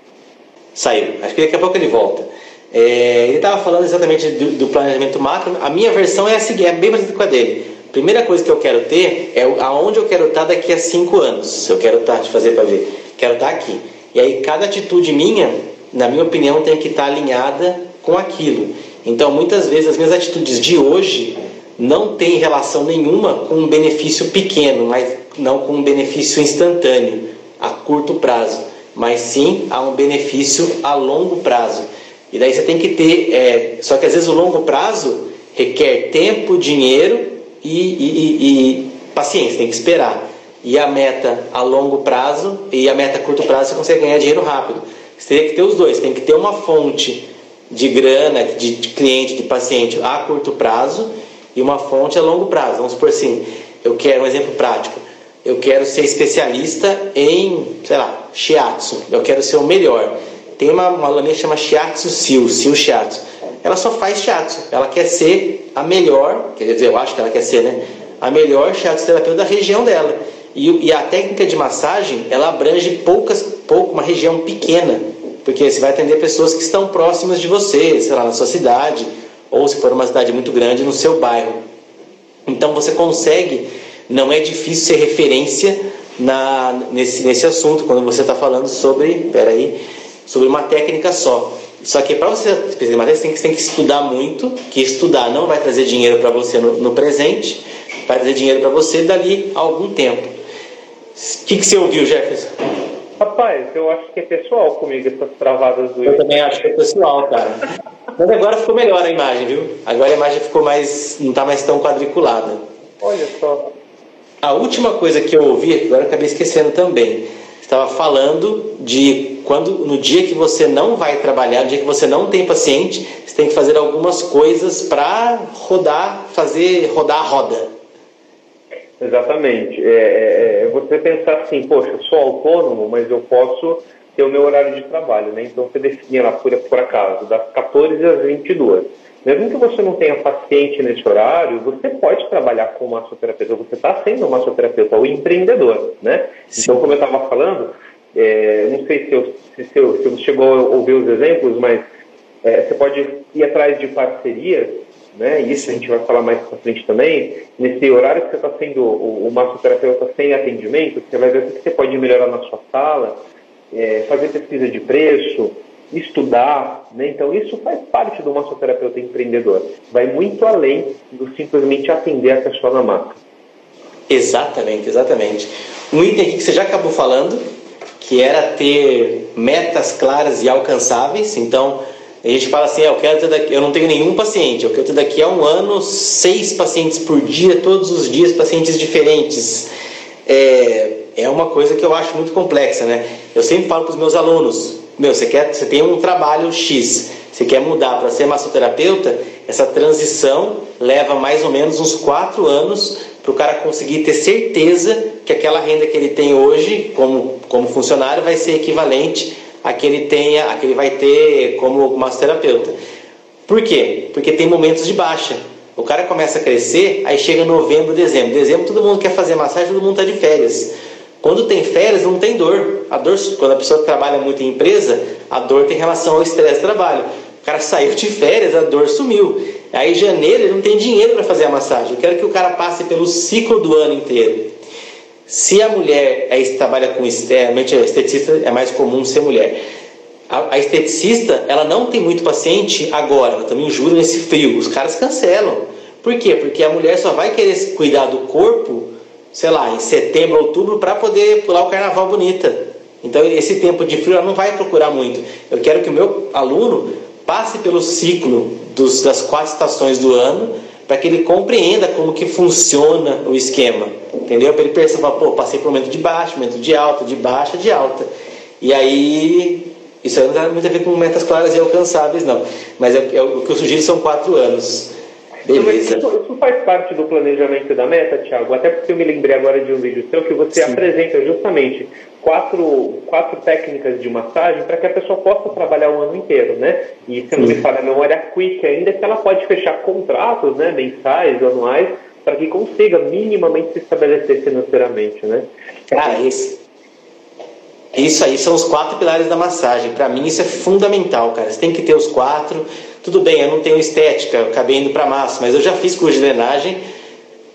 Speaker 1: Saiu. Acho que daqui a pouco ele volta. É, ele estava falando exatamente do, do, planejamento macro. A minha versão é a seguinte, é bem parecida com a dele primeira coisa que eu quero ter é aonde eu quero estar daqui a cinco anos. Eu quero estar, te fazer para ver, quero estar aqui. E aí cada atitude minha, na minha opinião, tem que estar alinhada com aquilo. Então muitas vezes as minhas atitudes de hoje não têm relação nenhuma com um benefício pequeno, mas não com um benefício instantâneo, a curto prazo, mas sim a um benefício a longo prazo. E daí você tem que ter, é, só que às vezes o longo prazo requer tempo, dinheiro e, e, e, paciência, tem que esperar. E a meta a longo prazo e a meta a curto prazo você consegue ganhar dinheiro rápido. Você teria que ter os dois, tem que ter uma fonte de grana, de cliente, de paciente a curto prazo e uma fonte a longo prazo. Vamos supor assim, eu quero um exemplo prático. Eu quero ser especialista em, sei lá, shiatsu. Eu quero ser o melhor. Tem uma, uma lâmina que chama shiatsu sil, sil shiatsu. Ela só faz shiatsu. Ela quer ser a melhor, quer dizer, eu acho que ela quer ser, né? A melhor shiatsu-terapeuta da região dela. E, e, a técnica de massagem, ela abrange poucas, pouco, uma região pequena, porque você vai atender pessoas que estão próximas de você, sei lá, na sua cidade, ou se for uma cidade muito grande, no seu bairro. Então você consegue, não é difícil ser referência na, nesse, nesse assunto, quando você está falando sobre, peraí, sobre uma técnica só. Só que para você pesquisar matéria, você você tem que estudar muito, que estudar não vai trazer dinheiro para você no, no, presente, vai trazer dinheiro para você dali a algum tempo. O que, que você ouviu, Jefferson?
Speaker 2: Rapaz, eu acho que é pessoal comigo essas travadas do
Speaker 1: Eu também acho que é pessoal, cara. Mas agora ficou melhor a imagem, viu? Agora a imagem ficou mais. não está mais tão quadriculada.
Speaker 2: Olha só.
Speaker 1: A última coisa que eu ouvi, agora eu acabei esquecendo também, estava falando de quando no dia que você não vai trabalhar, no dia que você não tem paciente, você tem que fazer algumas coisas para rodar, fazer rodar a roda.
Speaker 2: Exatamente. É, é, é, você pensar assim, poxa, eu sou autônomo, mas eu posso ter o meu horário de trabalho, né? Então você define lá por, por acaso, das 14 às 22. Mesmo que você não tenha paciente nesse horário, você pode trabalhar com massoterapeuta, você está sendo um massoterapeuta, o empreendedor, né? Sim. Então, como eu estava falando, é, não sei se, eu, se, se, eu, se você chegou a ouvir os exemplos, mas é, você pode ir atrás de parcerias, né? Isso a gente vai falar mais para frente também. Nesse horário que você está sendo o, o massoterapeuta sem atendimento, você vai ver o que você pode melhorar na sua sala, é, fazer pesquisa de preço, estudar, né? Então isso faz parte do massoterapeuta empreendedor. Vai muito além do simplesmente atender a pessoa na maca.
Speaker 1: Exatamente, exatamente. Um item que você já acabou falando, que era ter metas claras e alcançáveis. Então, a gente fala assim, ah, eu quero ter daqui, eu não tenho nenhum paciente, eu quero ter daqui a um ano seis pacientes por dia, todos os dias pacientes diferentes. É, é uma coisa que eu acho muito complexa, né? Eu sempre falo para os meus alunos, meu, você quer, você tem um trabalho X, você quer mudar para ser massoterapeuta, essa transição leva mais ou menos uns quatro anos para o cara conseguir ter certeza que aquela renda que ele tem hoje como, como funcionário vai ser equivalente a que ele tenha, a que ele vai ter como massoterapeuta. Por quê? Porque tem momentos de baixa. O cara começa a crescer, aí chega novembro, dezembro. Dezembro todo mundo quer fazer massagem, todo mundo está de férias. Quando tem férias, não tem dor. A dor, quando a pessoa trabalha muito em empresa, a dor tem relação ao estresse do trabalho. O cara saiu de férias, a dor sumiu. Aí janeiro ele não tem dinheiro para fazer a massagem. Eu quero que o cara passe pelo ciclo do ano inteiro. Se a mulher é, trabalha com a esteticista é mais comum ser mulher. A, a, esteticista ela não tem muito paciente agora, também juro nesse frio. Os caras cancelam. Por quê? Porque a mulher só vai querer cuidar do corpo, sei lá, em setembro, outubro, para poder pular o carnaval bonita. Então esse tempo de frio ela não vai procurar muito. Eu quero que o meu aluno passe pelo ciclo dos, das quatro estações do ano para que ele compreenda como que funciona o esquema, entendeu? Para ele perceber, pô, passei por um momento de baixo, momento de alta, de baixa, de alta. E aí, isso aí não tem muito a ver com metas claras e alcançáveis, não. Mas é, é, o que eu sugiro são quatro anos.
Speaker 2: Beleza. Isso, isso, faz parte do planejamento da meta, Thiago? Até porque eu me lembrei agora de um vídeo seu que você Sim. apresenta justamente quatro, quatro técnicas de massagem para que a pessoa possa trabalhar o ano inteiro, né? E se não me falha a memória quick ainda, que ela pode fechar contratos, né, mensais, anuais, para que consiga minimamente se estabelecer financeiramente, né?
Speaker 1: Ah, isso. Isso aí são os quatro pilares da massagem. Para mim isso é fundamental, cara. Você tem que ter os quatro. Tudo bem, eu não tenho estética, eu acabei indo para massa, mas eu já fiz curso de drenagem.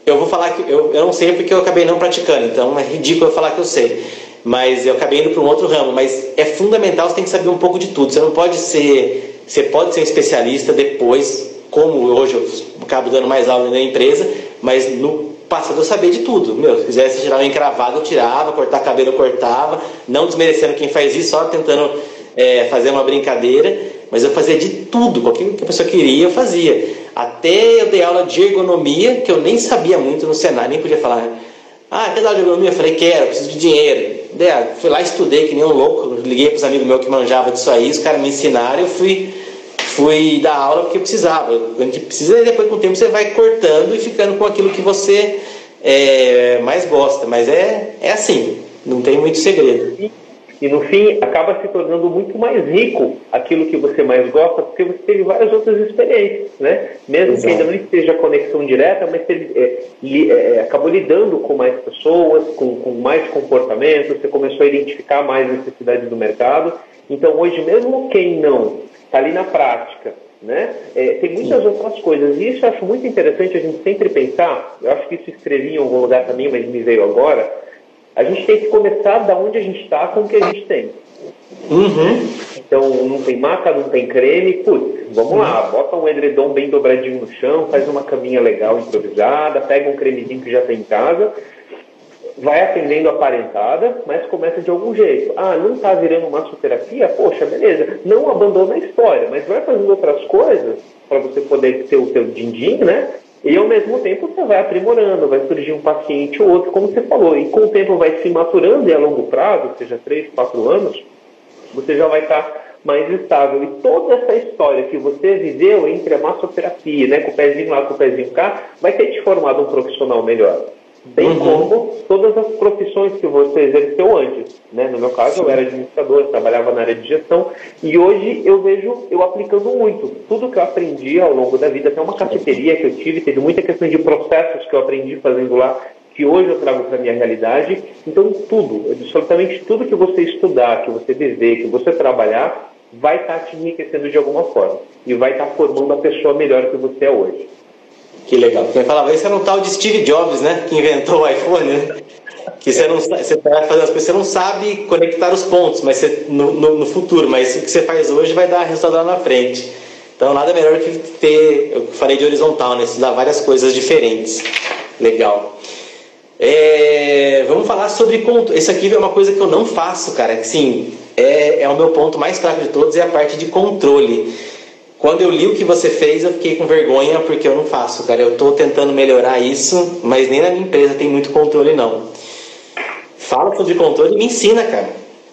Speaker 1: Eu vou falar que eu, eu não sei porque eu acabei não praticando, então é ridículo eu falar que eu sei mas eu acabei indo para um outro ramo. Mas é fundamental, você tem que saber um pouco de tudo. Você não pode ser, você pode ser um especialista depois, como hoje eu acabo dando mais aula na empresa, mas no passado eu sabia de tudo. Meu, se quisesse tirar um encravado, eu tirava, cortar cabelo, eu cortava, não desmerecendo quem faz isso, só tentando é, fazer uma brincadeira, mas eu fazia de tudo, qualquer que a pessoa queria, eu fazia. Até eu dei aula de ergonomia, que eu nem sabia muito no Senai, nem podia falar. Ah, quer dar aula de ergonomia? Eu falei, quero, preciso de dinheiro. É, fui lá, estudei que nem um louco, liguei para os amigos meus que manjavam disso aí, os caras me ensinaram, eu fui, fui dar aula porque eu precisava. A gente precisa e depois com o tempo você vai cortando e ficando com aquilo que você é, mais gosta. Mas é, é assim, não tem muito segredo.
Speaker 2: E no fim acaba se tornando muito mais rico aquilo que você mais gosta, porque você teve várias outras experiências, né? Mesmo Exato. que ainda não esteja conexão direta, mas você é, li, é, acabou lidando com mais pessoas, com, com mais comportamentos, você começou a identificar mais necessidades do mercado. Então hoje, mesmo quem não está ali na prática, né? É, tem muitas Sim. outras coisas. E isso eu acho muito interessante a gente sempre pensar. Eu acho que isso escrevi em algum lugar também, mas me veio agora a gente tem que começar da onde a gente está com o que a gente tem.
Speaker 1: Uhum.
Speaker 2: Então, não tem maca, não tem creme, putz, vamos uhum. lá, bota um edredom bem dobradinho no chão, faz uma caminha legal improvisada, pega um cremezinho que já tem em casa, vai atendendo a parentada, mas começa de algum jeito. Ah, não está virando massoterapia? Poxa, beleza. Não abandona a história, mas vai fazendo outras coisas para você poder ter o seu din-din, né? E ao mesmo tempo você vai aprimorando, vai surgir um paciente ou outro, como você falou, e com o tempo vai se maturando e a longo prazo, seja três, quatro anos, você já vai estar mais estável. E toda essa história que você viveu entre a massoterapia, né, com o pezinho lá, com o pezinho cá, vai ter te formado um profissional melhor bem uhum. como todas as profissões que você exerceu antes. Né? No meu caso, Sim. eu era administrador, trabalhava na área de gestão e hoje eu vejo eu aplicando muito. Tudo que eu aprendi ao longo da vida, até uma cafeteria que eu tive, teve muita questão de processos que eu aprendi fazendo lá, que hoje eu trago para a minha realidade. Então, tudo, absolutamente tudo que você estudar, que você viver, que você trabalhar, vai estar te enriquecendo de alguma forma e vai estar formando a pessoa melhor que você é hoje.
Speaker 1: Que legal. Quem falava isso era um tal de Steve Jobs, né? Que inventou o iPhone, né? que você não você vai fazer as coisas, você não sabe conectar os pontos, mas você, no, no, no, futuro, mas o que você faz hoje vai dar resultado lá na frente. Então nada melhor que ter, eu falei de horizontal, né? Estudar várias coisas diferentes. Legal. É, vamos falar sobre isso aqui é uma coisa que eu não faço, cara. Sim, é, é o meu ponto mais fraco de todos é a parte de controle. Quando eu li o que você fez, eu fiquei com vergonha porque eu não faço, cara. Eu estou tentando melhorar isso, mas nem na minha empresa tem muito controle, não. Fala sobre controle e me ensina, cara.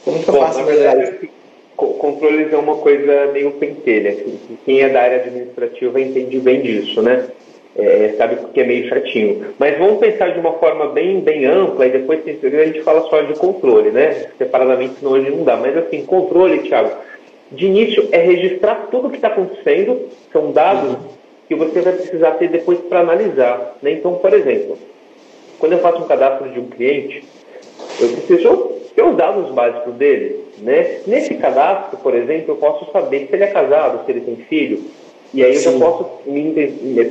Speaker 1: Como que eu Bom, faço? Na verdade,
Speaker 2: controles é uma coisa meio pentelha. Quem é da área administrativa entende bem disso, né? É, sabe que é meio chatinho. Mas vamos pensar de uma forma bem, bem ampla e depois a gente fala só de controle, né? Separadamente, senão hoje não dá. Mas assim, controle, Thiago, de início é registrar tudo o que está acontecendo, são dados que você vai precisar ter depois para analisar. Né? Então, por exemplo, quando eu faço um cadastro de um cliente, eu preciso ter os dados básicos dele. Né? Nesse cadastro, por exemplo, eu posso saber se ele é casado, se ele tem filho, e aí eu já posso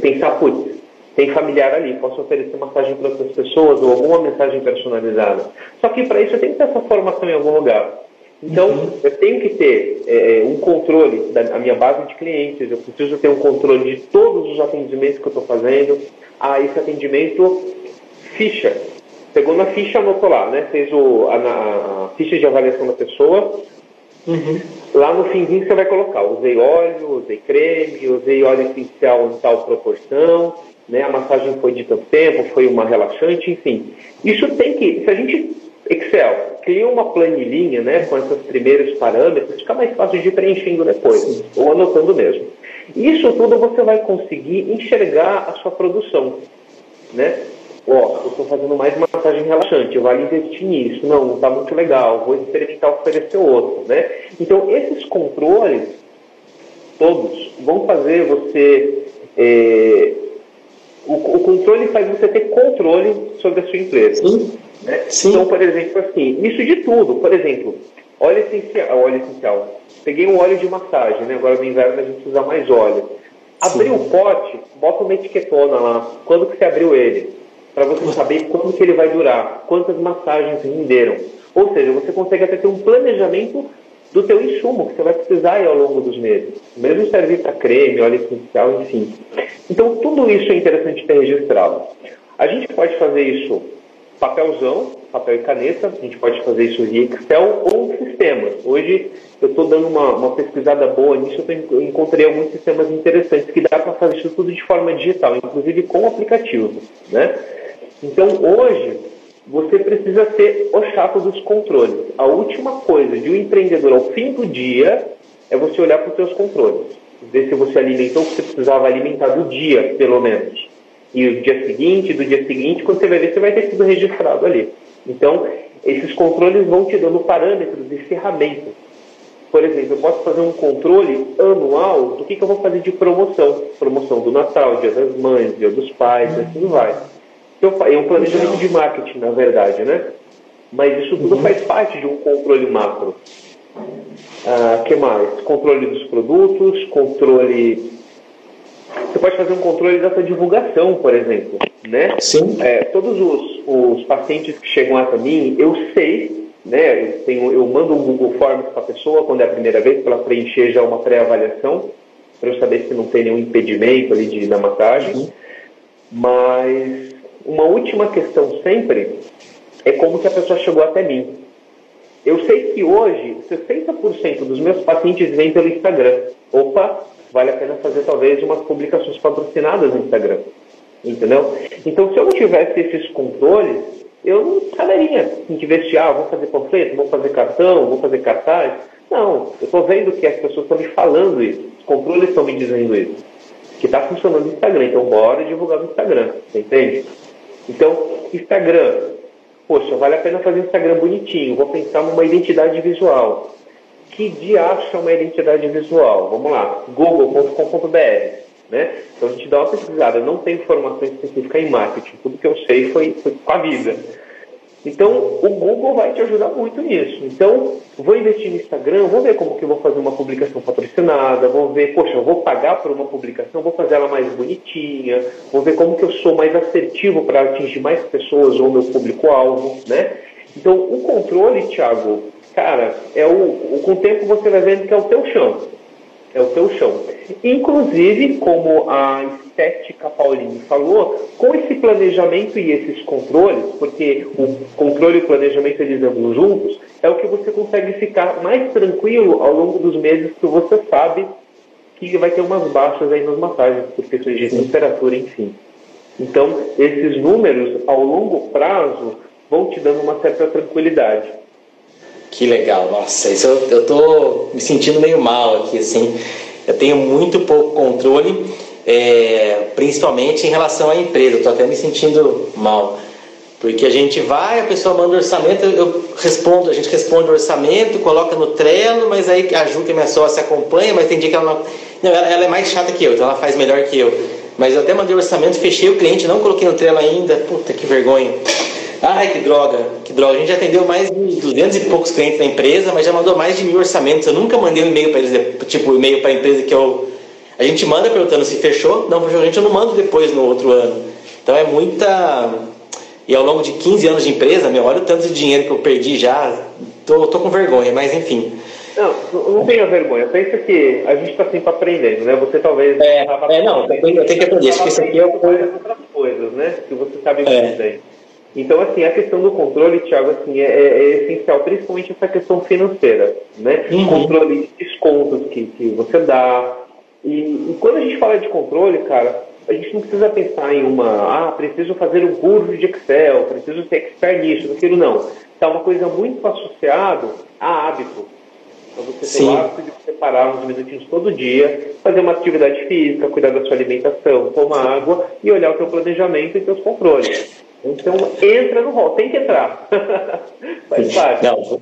Speaker 2: pensar, putz, tem familiar ali, posso oferecer massagem para outras pessoas ou alguma mensagem personalizada. Só que para isso eu tenho que ter essa formação em algum lugar. Então, uhum. eu tenho que ter é, é, um controle da minha base de clientes, eu preciso ter um controle de todos os atendimentos que eu estou fazendo. Ah, esse atendimento, ficha. Pegou na ficha, anotou lá, né? Fez o, a, a, a ficha de avaliação da pessoa. Uhum. Lá no finzinho você vai colocar, usei óleo, usei creme, usei óleo essencial em tal proporção, né? A massagem foi de tanto tempo, foi uma relaxante, enfim. Isso tem que, se a gente Excel, cria uma planilhinha né, com esses primeiros parâmetros, fica mais fácil de ir preenchendo depois, ou anotando mesmo. Isso tudo você vai conseguir enxergar a sua produção. Né? Ó, eu estou fazendo mais massagem relaxante, vale investir nisso. Não, não está muito legal, vou experimentar oferecer outro. Né? Então, esses controles, todos, vão fazer você. É, o, o, controle faz você ter controle sobre a sua empresa. Sim. Né? Então, por exemplo, assim, isso de tudo. Por exemplo, óleo essencial, óleo essencial. Peguei um óleo de massagem, né? Agora no inverno a gente usa mais óleo. Abriu o pote, bota uma etiquetona lá. Quando que você abriu ele? Para você saber quando que ele vai durar, quantas massagens renderam. Ou seja, você consegue até ter um planejamento do teu insumo que você vai precisar ao longo dos meses. Mesmo servir para creme, óleo essencial, enfim. Então, tudo isso é interessante ter registrado. A gente pode fazer isso papelzão, papel e caneta, a gente pode fazer isso via Excel ou sistemas. Hoje eu estou dando uma, uma, pesquisada boa nisso, eu encontrei alguns sistemas interessantes que dá para fazer isso tudo de forma digital, inclusive com aplicativo. Né? Então hoje você precisa ser o chato dos controles. A última coisa de um empreendedor ao fim do dia é você olhar para os seus controles. Ver se você alimentou o que você precisava alimentar do dia, pelo menos e o dia seguinte, do dia seguinte, quando você vai ver, você vai ter tudo registrado ali. Então, esses controles vão te dando parâmetros e ferramentas. Por exemplo, eu posso fazer um controle anual do que, que eu vou fazer de promoção. Promoção do Natal, Dia das Mães, Dia dos Pais, assim vai. Então, é um planejamento de marketing, na verdade, né? Mas isso tudo uhum. faz parte de um controle macro. Ah, que mais? Controle dos produtos, controle você pode fazer um controle dessa divulgação, por exemplo, né?
Speaker 1: Sim.
Speaker 2: É, todos os, os pacientes que chegam até mim, eu sei, né? Eu, tenho, eu mando um Google Forms para a pessoa quando é a primeira vez, para ela preencher já uma pré-avaliação, para eu saber se não tem nenhum impedimento ali de, da massagem. Mas uma última questão sempre é como que a pessoa chegou até mim. Eu sei que hoje 60% dos meus pacientes vêm pelo Instagram. Opa, vale a pena fazer talvez umas publicações patrocinadas no Instagram. Entendeu? Então, se eu não tivesse esses controles, eu não saberia em que investir. Ah, vou fazer panfleto, vou fazer cartão, vou fazer cartaz. Não, eu estou vendo que as pessoas estão me falando isso. Os controles estão me dizendo isso. Que está funcionando no Instagram. Então, bora divulgar no Instagram. Entende? Então, Instagram. Poxa, vale a pena fazer um Instagram bonitinho. Vou pensar numa identidade visual que diacho é uma identidade visual? Vamos lá, google.com.br. Né? Então a gente dá uma pesquisada, não tem informação específica em marketing, tudo que eu sei foi, foi com a vida. Então, o Google vai te ajudar muito nisso. Então, vou investir no Instagram, vou ver como que eu vou fazer uma publicação patrocinada, vou ver, poxa, eu vou pagar por uma publicação, vou fazer ela mais bonitinha, vou ver como que eu sou mais assertivo para atingir mais pessoas ou meu público-alvo, né? Então, o controle, Thiago, cara, é o, com o tempo você vai vendo que é o teu chão. É o teu chão. Inclusive, como a estética Pauline falou, com esse planejamento e esses controles, porque o controle e o planejamento eles andam juntos, é o que você consegue ficar mais tranquilo ao longo dos meses que você sabe que vai ter umas baixas aí nas massagens, por questões de temperatura, enfim. Então, esses números, ao longo prazo, vão te dando uma certa tranquilidade.
Speaker 1: Que legal, nossa, isso eu, eu tô me sentindo meio mal aqui, assim. Eu tenho muito pouco controle, é, principalmente em relação à empresa. Estou até me sentindo mal. Porque a gente vai, a pessoa manda orçamento, eu respondo, a gente responde o orçamento, coloca no Trello, mas aí a Ju, que é minha sócia, acompanha, mas tem dia que ela não. Não, ela, ela, é mais chata que eu, então ela faz melhor que eu. Mas eu até mandei o orçamento, fechei o cliente, não coloquei no Trello ainda. Puta que vergonha. Ai, que droga, que droga. A gente já atendeu mais de 200 e poucos clientes da empresa, mas já mandou mais de mil orçamentos. Eu nunca mandei um e-mail para eles, tipo, e-mail para a empresa que eu. A gente manda perguntando se fechou, não fechou, a gente não manda depois no outro ano. Então é muita. E ao longo de 15 anos de empresa, meu, olha o tanto de dinheiro que eu perdi já. Tô, tô com vergonha, mas enfim.
Speaker 2: Não, não tenha vergonha. Pensa que a gente está sempre aprendendo, né? Você talvez.
Speaker 1: É, é não, eu tenho, eu tenho que aprender. Acho que isso aqui é
Speaker 2: o. outras coisas, né? Que você sabe é. muito bem. Então, assim, a questão do controle, Thiago, assim, é, é, é essencial, principalmente essa questão financeira, né? Uhum. Controle de descontos que, que você dá. E, e, quando a gente fala de controle, cara, a gente não precisa pensar em uma, ah, preciso fazer um curso de Excel, preciso ser expert nisso, naquilo, não. Está uma coisa muito associada a hábito. Então, você ter o hábito de separar uns minutinhos todo dia, fazer uma atividade física, cuidar da sua alimentação, tomar água e olhar o seu planejamento e seus controles. Então entra no rol, tem que entrar. Faz parte. Não,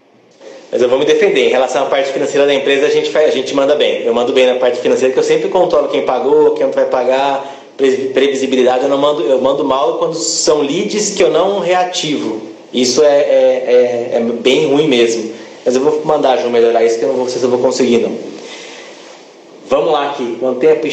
Speaker 1: mas eu vou me defender. Em relação à parte financeira da empresa, a gente, faz, a gente manda bem. Eu mando bem na parte financeira, que eu sempre controlo quem pagou, quem não vai pagar, previsibilidade. Eu não mando, eu mando mal quando são leads que eu não reativo. Isso é, é, é, é bem ruim mesmo. Mas eu vou mandar, João, melhorar isso, que eu não sei se eu vou conseguir, não. Vamos lá aqui. Quanto tempo?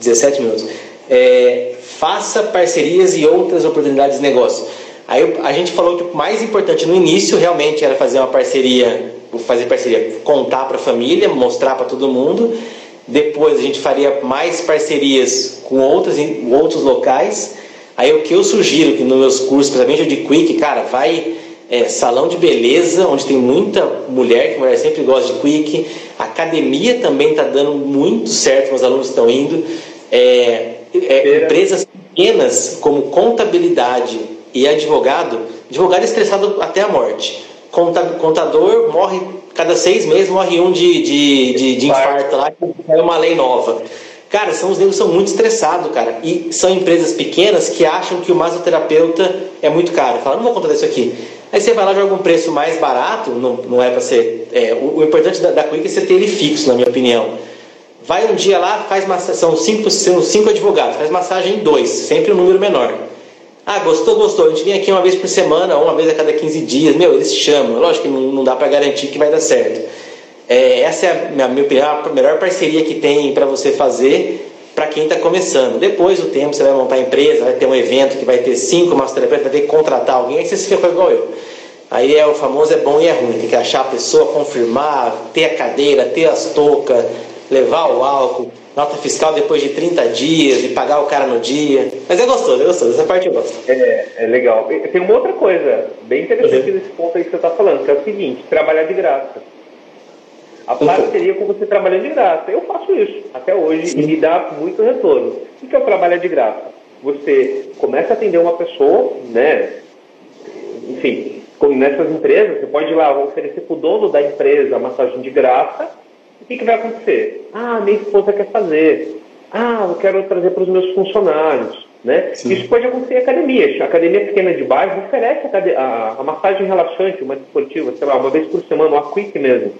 Speaker 1: 17 minutos. É, faça parcerias e outras oportunidades de negócio. Aí a gente falou que o mais importante no início realmente era fazer uma parceria, fazer parceria, contar para a família, mostrar para todo mundo. Depois a gente faria mais parcerias com outros, outros locais. Aí o que eu sugiro que nos meus cursos, principalmente o de Quick, cara, vai é, salão de beleza, onde tem muita mulher, que mulher sempre gosta de Quick. Academia também está dando muito certo, meus alunos estão indo. É, é, empresas pequenas como contabilidade e advogado, advogado é estressado até a morte. Contador morre, cada seis meses morre um de, de, de, de infarto lá, é uma lei nova. Cara, são os negros são muito estressados, cara. E são empresas pequenas que acham que o masoterapeuta é muito caro. Fala, não vou contratar isso aqui. Aí você vai lá joga um preço mais barato, não, não é para ser. É, o, o, importante da, da Quick é você ter ele fixo, na minha opinião. Vai um dia lá, faz uma são cinco, são cinco advogados, faz massagem em dois, sempre um número menor. Ah, gostou, gostou. A gente vem aqui uma vez por semana, ou uma vez a cada 15 dias. Meu, eles chamam. Lógico que não, não dá para garantir que vai dar certo. É, essa é, a minha opinião, a melhor parceria que tem para você fazer para quem está começando. Depois do tempo, você vai montar a empresa, vai ter um evento que vai ter cinco massoterapeutas, vai ter que contratar alguém, aí você fica igual eu. Aí é o famoso é bom e é ruim. Tem que achar a pessoa, confirmar, ter a cadeira, ter as toucas levar o álcool, nota fiscal depois de 30 dias e pagar o cara no dia. Mas é gostoso, é gostoso, essa parte eu gosto.
Speaker 2: É, é legal. Tem uma outra coisa bem interessante uhum. nesse ponto aí que você está falando, que é o seguinte, trabalhar de graça. A parceria com você trabalhando de graça. Eu faço isso até hoje Sim. e me dá muito retorno. O que é o trabalho de graça? Você começa a atender uma pessoa, né? Enfim, nessas empresas, você pode ir lá oferecer para o dono da empresa a massagem de graça o que, que vai acontecer? Ah, minha esposa quer fazer. Ah, eu quero trazer para os meus funcionários. Né? Isso pode acontecer em academias. A academia pequena de bairro oferece a, a, a massagem relaxante, uma esportiva, sei lá, uma vez por semana, uma quick mesmo,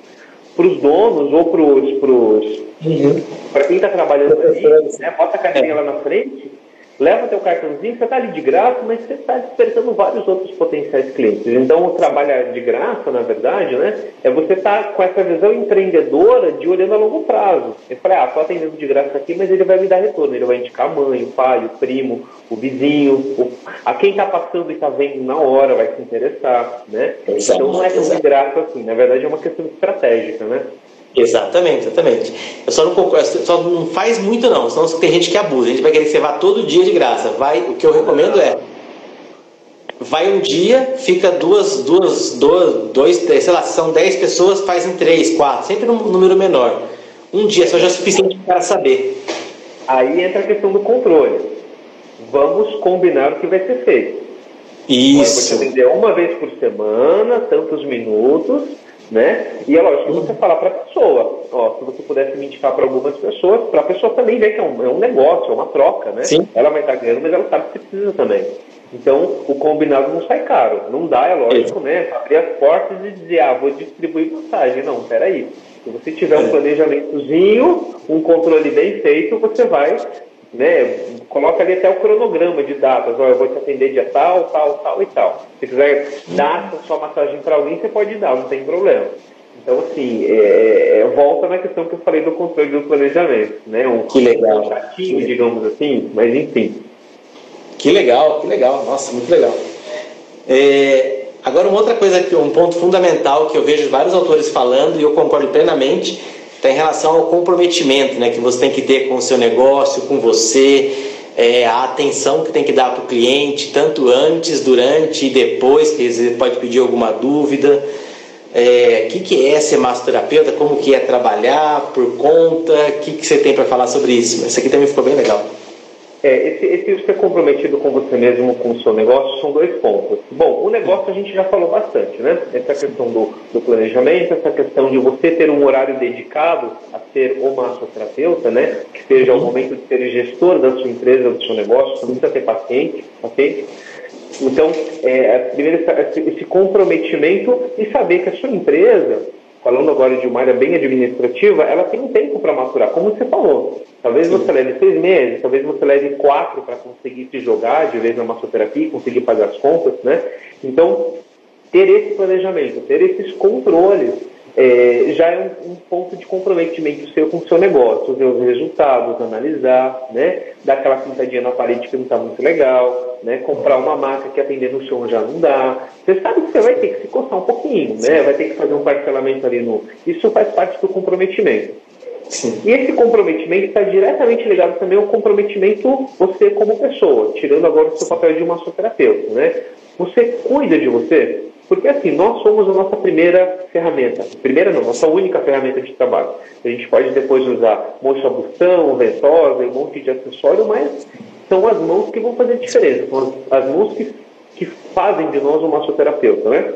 Speaker 2: para os donos ou para os. Uhum. Para quem está trabalhando ali, né? bota a academia é. lá na frente leva teu cartãozinho, você está ali de graça, mas você está despertando vários outros potenciais clientes. Então, o trabalho de graça, na verdade, né, é você estar tá com essa visão empreendedora de olhando a longo prazo. Eu falei, ah, estou atendendo de graça aqui, mas ele vai me dar retorno, ele vai indicar a mãe, o pai, o primo, o vizinho, o... a quem está passando e está vendo na hora vai se interessar, né? Então, não é tão de graça assim, na verdade é uma questão estratégica, né?
Speaker 1: Exatamente, exatamente. Eu só não concordo, só não faz muito não, senão tem gente que abusa. A gente vai querer que você vá todo dia de graça. Vai, o que eu recomendo é vai um dia, fica duas, duas, duas, dois, três, sei lá, são dez pessoas, faz em três, quatro, sempre num número menor. Um dia só já é suficiente para saber.
Speaker 2: Aí entra a questão do controle. Vamos combinar o que vai ser feito.
Speaker 1: Isso.
Speaker 2: Você atender uma vez por semana, tantos minutos, né? E é lógico que você falar para a pessoa, ó, se você pudesse me indicar para algumas pessoas, para a pessoa também ver que é um, é um negócio, é uma troca, né?
Speaker 1: Sim.
Speaker 2: Ela vai estar ganhando, mas ela sabe que precisa também. Então, o combinado não sai caro. Não dá, é lógico, né? Abrir as portas e dizer, ah, vou distribuir vantagem. Não, peraí. Se você tiver um é. planejamentozinho, um controle bem feito, você vai né, coloca ali até o cronograma de datas, ó, eu vou te atender dia tal, tal, tal e tal. Se quiser dar a sua massagem para alguém, você pode dar, não tem problema. Então, assim, é, é, é, volta na questão que eu falei do controle do planejamento, né? Um,
Speaker 1: que legal. Um
Speaker 2: chatinho, digamos assim, mas enfim.
Speaker 1: Que legal, que legal, nossa, muito legal. É, agora, uma outra coisa, que um ponto fundamental que eu vejo vários autores falando, e eu concordo plenamente, está em relação ao comprometimento né, que você tem que ter com o seu negócio, com você, é, a atenção que tem que dar para o cliente, tanto antes, durante e depois, que você pode pedir alguma dúvida. O é, que, que é ser massoterapeuta, como que é trabalhar por conta, o que, que você tem para falar sobre isso? Isso aqui também ficou bem legal.
Speaker 2: É, esse, esse ser comprometido com você mesmo, com o seu negócio, são dois pontos. Bom, o negócio a gente já falou bastante, né? Essa questão do, do planejamento, essa questão de você ter um horário dedicado a ser o massoterapeuta, né? Que seja o momento de ser gestor da sua empresa, do seu negócio, você precisa ter paciente, ok? Então, é, primeiro esse, esse comprometimento e saber que a sua empresa falando agora de uma área bem administrativa, ela tem um tempo para maturar, como você falou. Talvez Sim. você leve seis meses, talvez você leve quatro para conseguir se jogar de vez na massoterapia, conseguir pagar as contas, né? Então, ter esse planejamento, ter esses controles, é, já é um, um, ponto de comprometimento seu com o seu negócio, ver os resultados, analisar, né? Dar aquela pintadinha na parede que não está muito legal, né? Comprar uma marca que atender no chão já não dá. Você sabe que você vai ter que se coçar um pouquinho, né? Vai ter que fazer um parcelamento ali no. Isso faz parte do comprometimento. Sim. E esse comprometimento está diretamente ligado também ao comprometimento você como pessoa, tirando agora o seu papel de massoterapeuta, né? Você cuida de você, porque assim, nós somos a nossa primeira ferramenta. Primeira não, nossa única ferramenta de trabalho. A gente pode depois usar mocha bustão, ventosa, um monte de acessório, mas são as mãos que vão fazer a diferença. São as, as mãos que, que fazem de nós um massoterapeuta, né?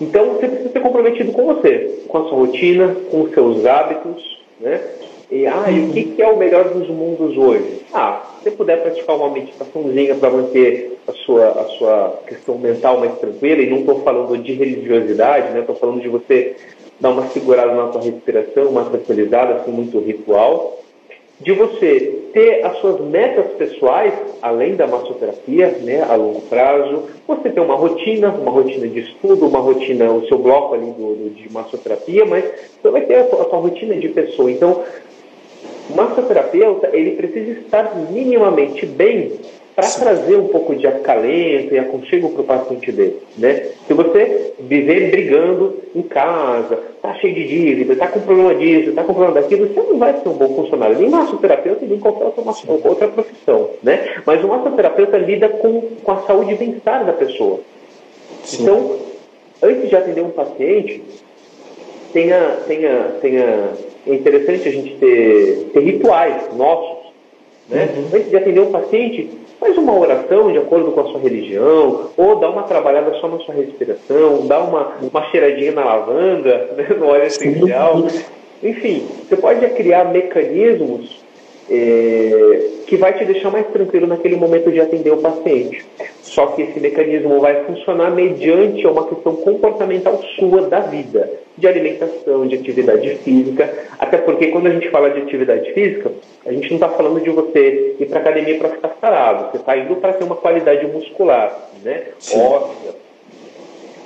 Speaker 2: Então você precisa ser comprometido com você, com a sua rotina, com os seus hábitos, né? E, ah, e o que, que é o melhor dos mundos hoje? Ah, se você puder praticar uma meditaçãozinha para manter a sua, a sua questão mental mais tranquila, e não estou falando de religiosidade, né? Estou falando de você dar uma segurada na sua respiração, uma tranquilizada, assim, muito ritual de você ter as suas metas pessoais, além da massoterapia, né, a longo prazo, você ter uma rotina, uma rotina de estudo, uma rotina, o seu bloco ali do, do de massoterapia, mas você vai ter a sua, a sua rotina de pessoa. Então, o massoterapeuta, ele precisa estar minimamente bem para trazer um pouco de acalento e aconchego para o paciente dele, né? Se você viver brigando em casa, tá cheio de dívida, tá com problema disso, tá com problema daquilo, você não vai ser um bom funcionário, nem massoterapeuta, nem qualquer outra, outra profissão, né? Mas o massoterapeuta lida com, com a saúde e bem-estar da pessoa. Sim. Então, antes de atender um paciente, tenha, tenha, tenha, é interessante a gente ter, ter rituais nossos, né? Uhum. Antes de atender um paciente, faz uma oração de acordo com a sua religião, ou dá uma trabalhada só na sua respiração, dá uma, uma cheiradinha na lavanda, né, no óleo essencial. Enfim, você pode criar mecanismos é, que vai te deixar mais tranquilo naquele momento de atender o paciente. Só que esse mecanismo vai funcionar mediante uma questão comportamental sua da vida, de alimentação, de atividade física. Até porque quando a gente fala de atividade física, a gente não está falando de você ir para academia para ficar sarado. Você está indo para ter uma qualidade muscular, né? Óssea.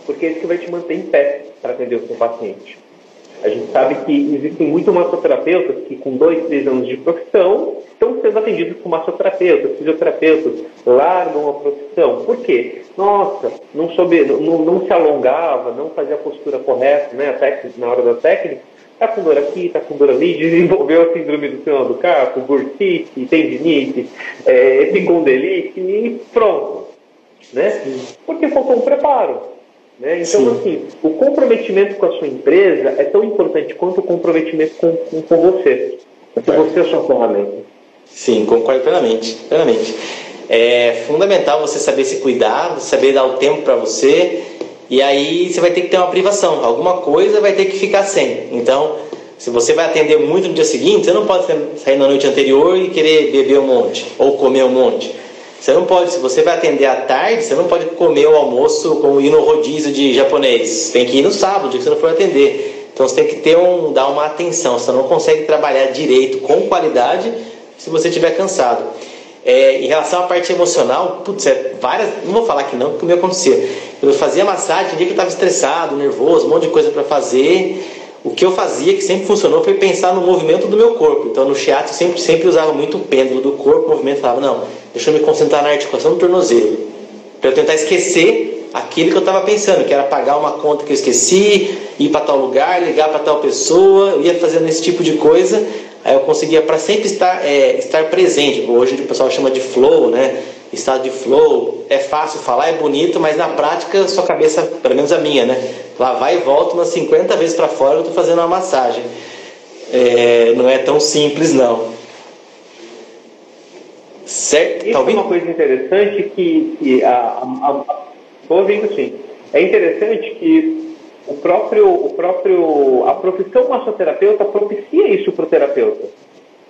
Speaker 2: Porque é isso que vai te manter em pé para atender o seu paciente. A gente sabe que existem muitos massoterapeutas que, com dois, três anos de profissão, estão sendo atendidos por massoterapeutas, fisioterapeutas, largam a profissão. Por quê? Nossa, não, soube, não, não se alongava, não fazia a postura correta né, a técnica, na hora da técnica, está com dor aqui, está com dor ali, desenvolveu a síndrome do sinal do carpo, bursite, tendinite, é, epicondilite e pronto. Né? Porque faltou um preparo. Né? Então, Sim. assim, o comprometimento com a sua empresa é tão importante quanto o comprometimento com, com, com você. Com você é a sua ferramenta.
Speaker 1: Sim, concordo plenamente. plenamente. É fundamental você saber se cuidar, saber dar o tempo para você, e aí você vai ter que ter uma privação. Alguma coisa vai ter que ficar sem. Então, se você vai atender muito no dia seguinte, você não pode sair na noite anterior e querer beber um monte ou comer um monte. Você não pode, se você vai atender à tarde, você não pode comer o almoço como ir no rodízio de japonês. Tem que ir no sábado, que você não for atender. Então você tem que ter um, dar uma atenção. Você não consegue trabalhar direito, com qualidade, se você estiver cansado. É, em relação à parte emocional, putz, é várias. Não vou falar que não, porque o meu acontecia. Eu fazia massagem, dia que eu estava estressado, nervoso, um monte de coisa para fazer. O que eu fazia, que sempre funcionou, foi pensar no movimento do meu corpo. Então no shiatsu sempre, sempre usava muito o pêndulo do corpo, o movimento falava, não, deixa eu me concentrar na articulação do tornozelo. Para eu tentar esquecer aquilo que eu estava pensando, que era pagar uma conta que eu esqueci, ir para tal lugar, ligar para tal pessoa, eu ia fazendo esse tipo de coisa, aí eu conseguia para sempre estar, é, estar presente. Hoje o pessoal chama de flow, né? Estado de flow, é fácil falar, é bonito, mas na prática sua cabeça, pelo menos a minha, né? Lá vai e volta umas 50 vezes para fora eu estou fazendo uma massagem. É, não é tão simples não.
Speaker 2: Certo? Isso tá é uma coisa interessante que, que a, estou ouvindo assim. É interessante que o próprio, o próprio, a profissão massoterapeuta propicia isso para o terapeuta.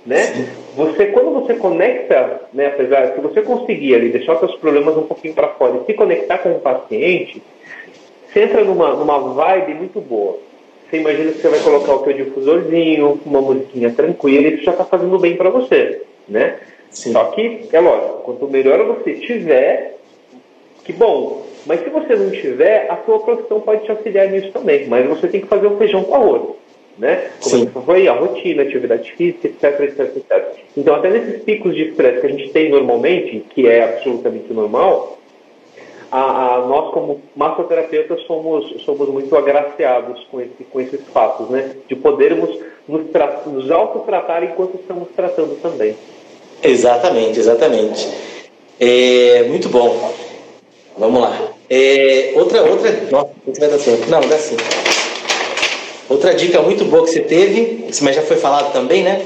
Speaker 2: Né? Você, quando você conecta, né, apesar, se você conseguir ali deixar os seus problemas um pouquinho para fora e se conectar com o paciente, você entra numa, numa vibe muito boa. Você imagina que você vai colocar o seu difusorzinho, uma musiquinha tranquila, e isso já está fazendo bem para você, né? Sim. Só que, é lógico, quanto melhor você tiver, que bom. Mas se você não tiver, a sua profissão pode te auxiliar nisso também. Mas você tem que fazer o feijão com arroz. Né? Como Sim. foi a rotina, atividade física, etc, etc, etc. Então, até nesses picos de estresse que a gente tem normalmente, que é absolutamente normal, a, a, nós como massoterapeutas somos, somos muito agraciados com, esse, com esses fatos, né? De podermos nos, nos autotratar enquanto estamos tratando também.
Speaker 1: Exatamente, exatamente. É, muito bom. Vamos lá. É, outra, outra. Nossa, vai dar certo. Não, dá sim. Outra dica muito boa que você teve, mas já foi falado também, né?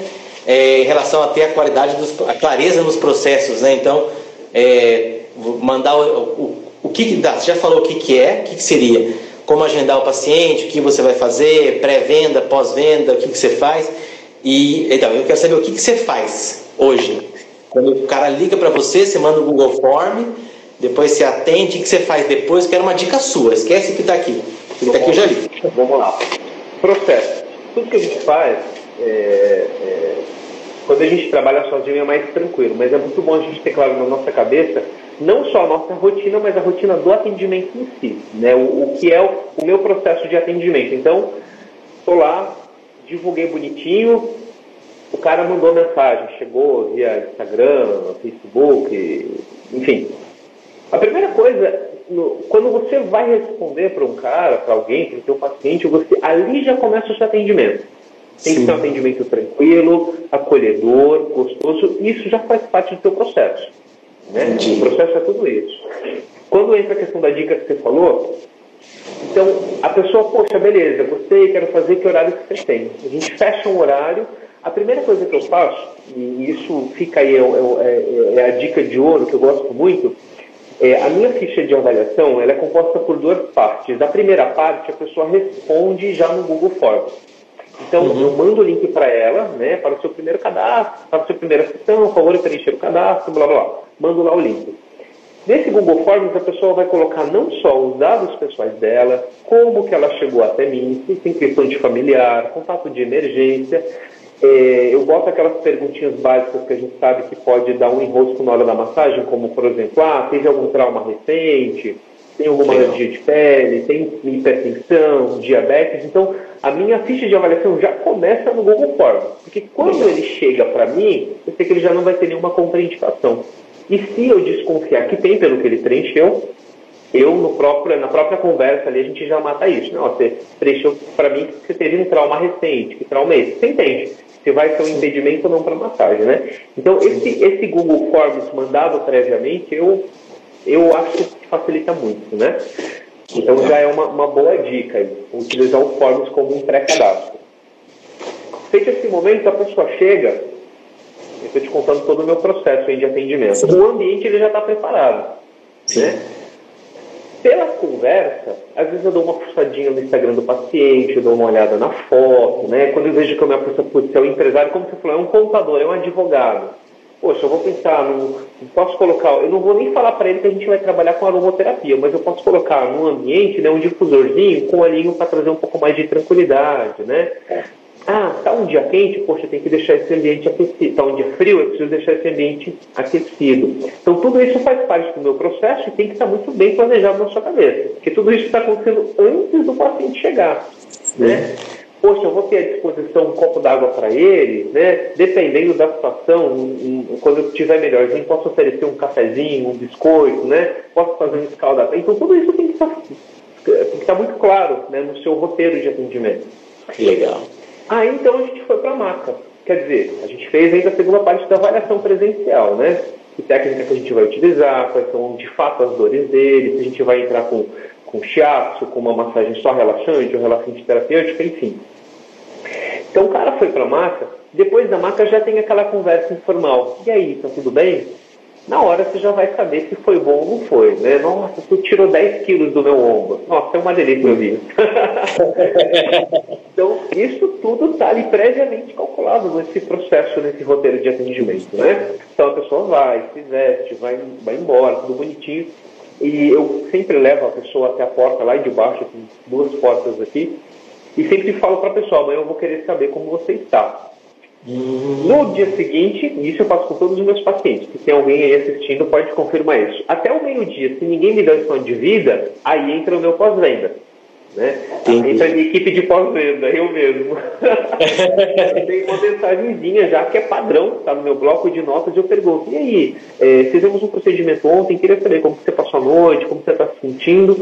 Speaker 1: É, em relação a ter a qualidade, dos, a clareza nos processos, né? Então, é, mandar o, o, o que dá. Você já falou o que, que é, o que, que seria, como agendar o paciente, o que você vai fazer, pré-venda, pós-venda, o que, que você faz. E então, eu quero saber o que, que você faz hoje? Quando o cara liga para você, você manda o Google Form, depois você atende, o que você faz depois? Quero uma dica sua, esquece que está aqui. Que está aqui eu já li.
Speaker 2: Vamos lá. Processo. Tudo que a gente faz, é, é, quando a gente trabalha sozinho é mais tranquilo, mas é muito bom a gente ter claro na nossa cabeça não só a nossa rotina, mas a rotina do atendimento em si, né? o, o que é o, o meu processo de atendimento. Então, estou lá, divulguei bonitinho, o cara mandou mensagem, chegou via Instagram, Facebook, enfim. A primeira coisa, quando você vai responder para um cara, para alguém, para o seu paciente, você ali já começa o seu atendimento. Tem Sim. que ser um atendimento tranquilo, acolhedor, gostoso. Isso já faz parte do seu processo. Né? O processo é tudo isso. Quando entra a questão da dica que você falou, então a pessoa, poxa, beleza, gostei, quero fazer, que horário que você tem? A gente fecha um horário a primeira coisa que eu faço, e isso fica aí, é, é, é a dica de ouro que eu gosto muito, é, a minha ficha de avaliação ela é composta por duas partes. A primeira parte, a pessoa responde já no Google Forms. Então, uhum. eu mando o link para ela, né, para o seu primeiro cadastro, para a sua primeira sessão, por favor, preencher o cadastro, blá, blá, blá. Mando lá o link. Nesse Google Forms, a pessoa vai colocar não só os dados pessoais dela, como que ela chegou até mim, se tem questão de familiar, contato de emergência. É, eu boto aquelas perguntinhas básicas que a gente sabe que pode dar um enrosco na hora da massagem, como, por exemplo, ah, teve algum trauma recente, tem alguma alergia de pele, tem hipertensão, diabetes. Então, a minha ficha de avaliação já começa no Google Forms. Porque quando ele chega para mim, eu sei que ele já não vai ter nenhuma contraindicação. E se eu desconfiar que tem pelo que ele preencheu, eu no próprio, na própria conversa ali a gente já mata isso. Não, você preencheu para mim que você teve um trauma recente, que trauma é esse? Você entende? Se vai ser um impedimento ou não para massagem, né? Então esse, esse Google Forms mandado previamente, eu, eu acho que facilita muito, né? Então já é uma, uma boa dica utilizar o Forms como um pré-cadastro. Feito esse momento, a pessoa chega estou te contando todo o meu processo de atendimento. O ambiente ele já está preparado. Né? Pela conversa, às vezes eu dou uma puxadinha no Instagram do paciente, eu dou uma olhada na foto, né? Quando eu vejo que a minha pessoa, putz, é um empresário, como você falou, é um contador, é um advogado. Poxa, eu vou pensar, não posso colocar, eu não vou nem falar para ele que a gente vai trabalhar com aromoterapia, mas eu posso colocar num ambiente, né, um difusorzinho com um olhinho para trazer um pouco mais de tranquilidade, né? Ah, está um dia quente, poxa, tem que deixar esse ambiente aquecido. Está um dia frio, eu preciso deixar esse ambiente aquecido. Então, tudo isso faz parte do meu processo e tem que estar muito bem planejado na sua cabeça. Porque tudo isso está acontecendo antes do paciente chegar. Né? Poxa, eu vou ter à disposição um copo d'água para ele, né? dependendo da situação, um, um, quando eu estiver melhorzinho, posso oferecer um cafezinho, um biscoito, né? posso fazer um escaldamento. Então, tudo isso tem que estar, tem que estar muito claro né? no seu roteiro de atendimento.
Speaker 1: Legal.
Speaker 2: Aí então a gente foi para a maca. Quer dizer, a gente fez ainda a segunda parte da avaliação presencial, né? Que técnica que a gente vai utilizar, quais são de fato as dores dele, se a gente vai entrar com, com shiatsu, com uma massagem só relaxante ou relaxante terapêutica, enfim. Então o cara foi para a maca, depois da maca já tem aquela conversa informal. E aí, tá tudo bem? Na hora você já vai saber se foi bom ou não foi, né? Nossa, você tirou 10 quilos do meu ombro. Nossa, é uma delícia ouvir. então, isso tudo está ali previamente calculado nesse processo, nesse roteiro de atendimento, né? Então a pessoa vai, se veste, vai, vai embora, tudo bonitinho. E eu sempre levo a pessoa até a porta lá de baixo, tem duas portas aqui, e sempre falo para a pessoa, amanhã eu vou querer saber como você está. No dia seguinte, isso eu faço com todos os meus pacientes. Se tem alguém aí assistindo, pode confirmar isso. Até o meio-dia, se ninguém me dá lição de vida, aí entra o meu pós-venda. Né? Entra a minha equipe de pós-venda, eu mesmo. tem uma mensagenzinha já que é padrão, está no meu bloco de notas. Eu pergunto: e aí, é, fizemos um procedimento ontem, queria saber como você passou a noite, como você está se sentindo.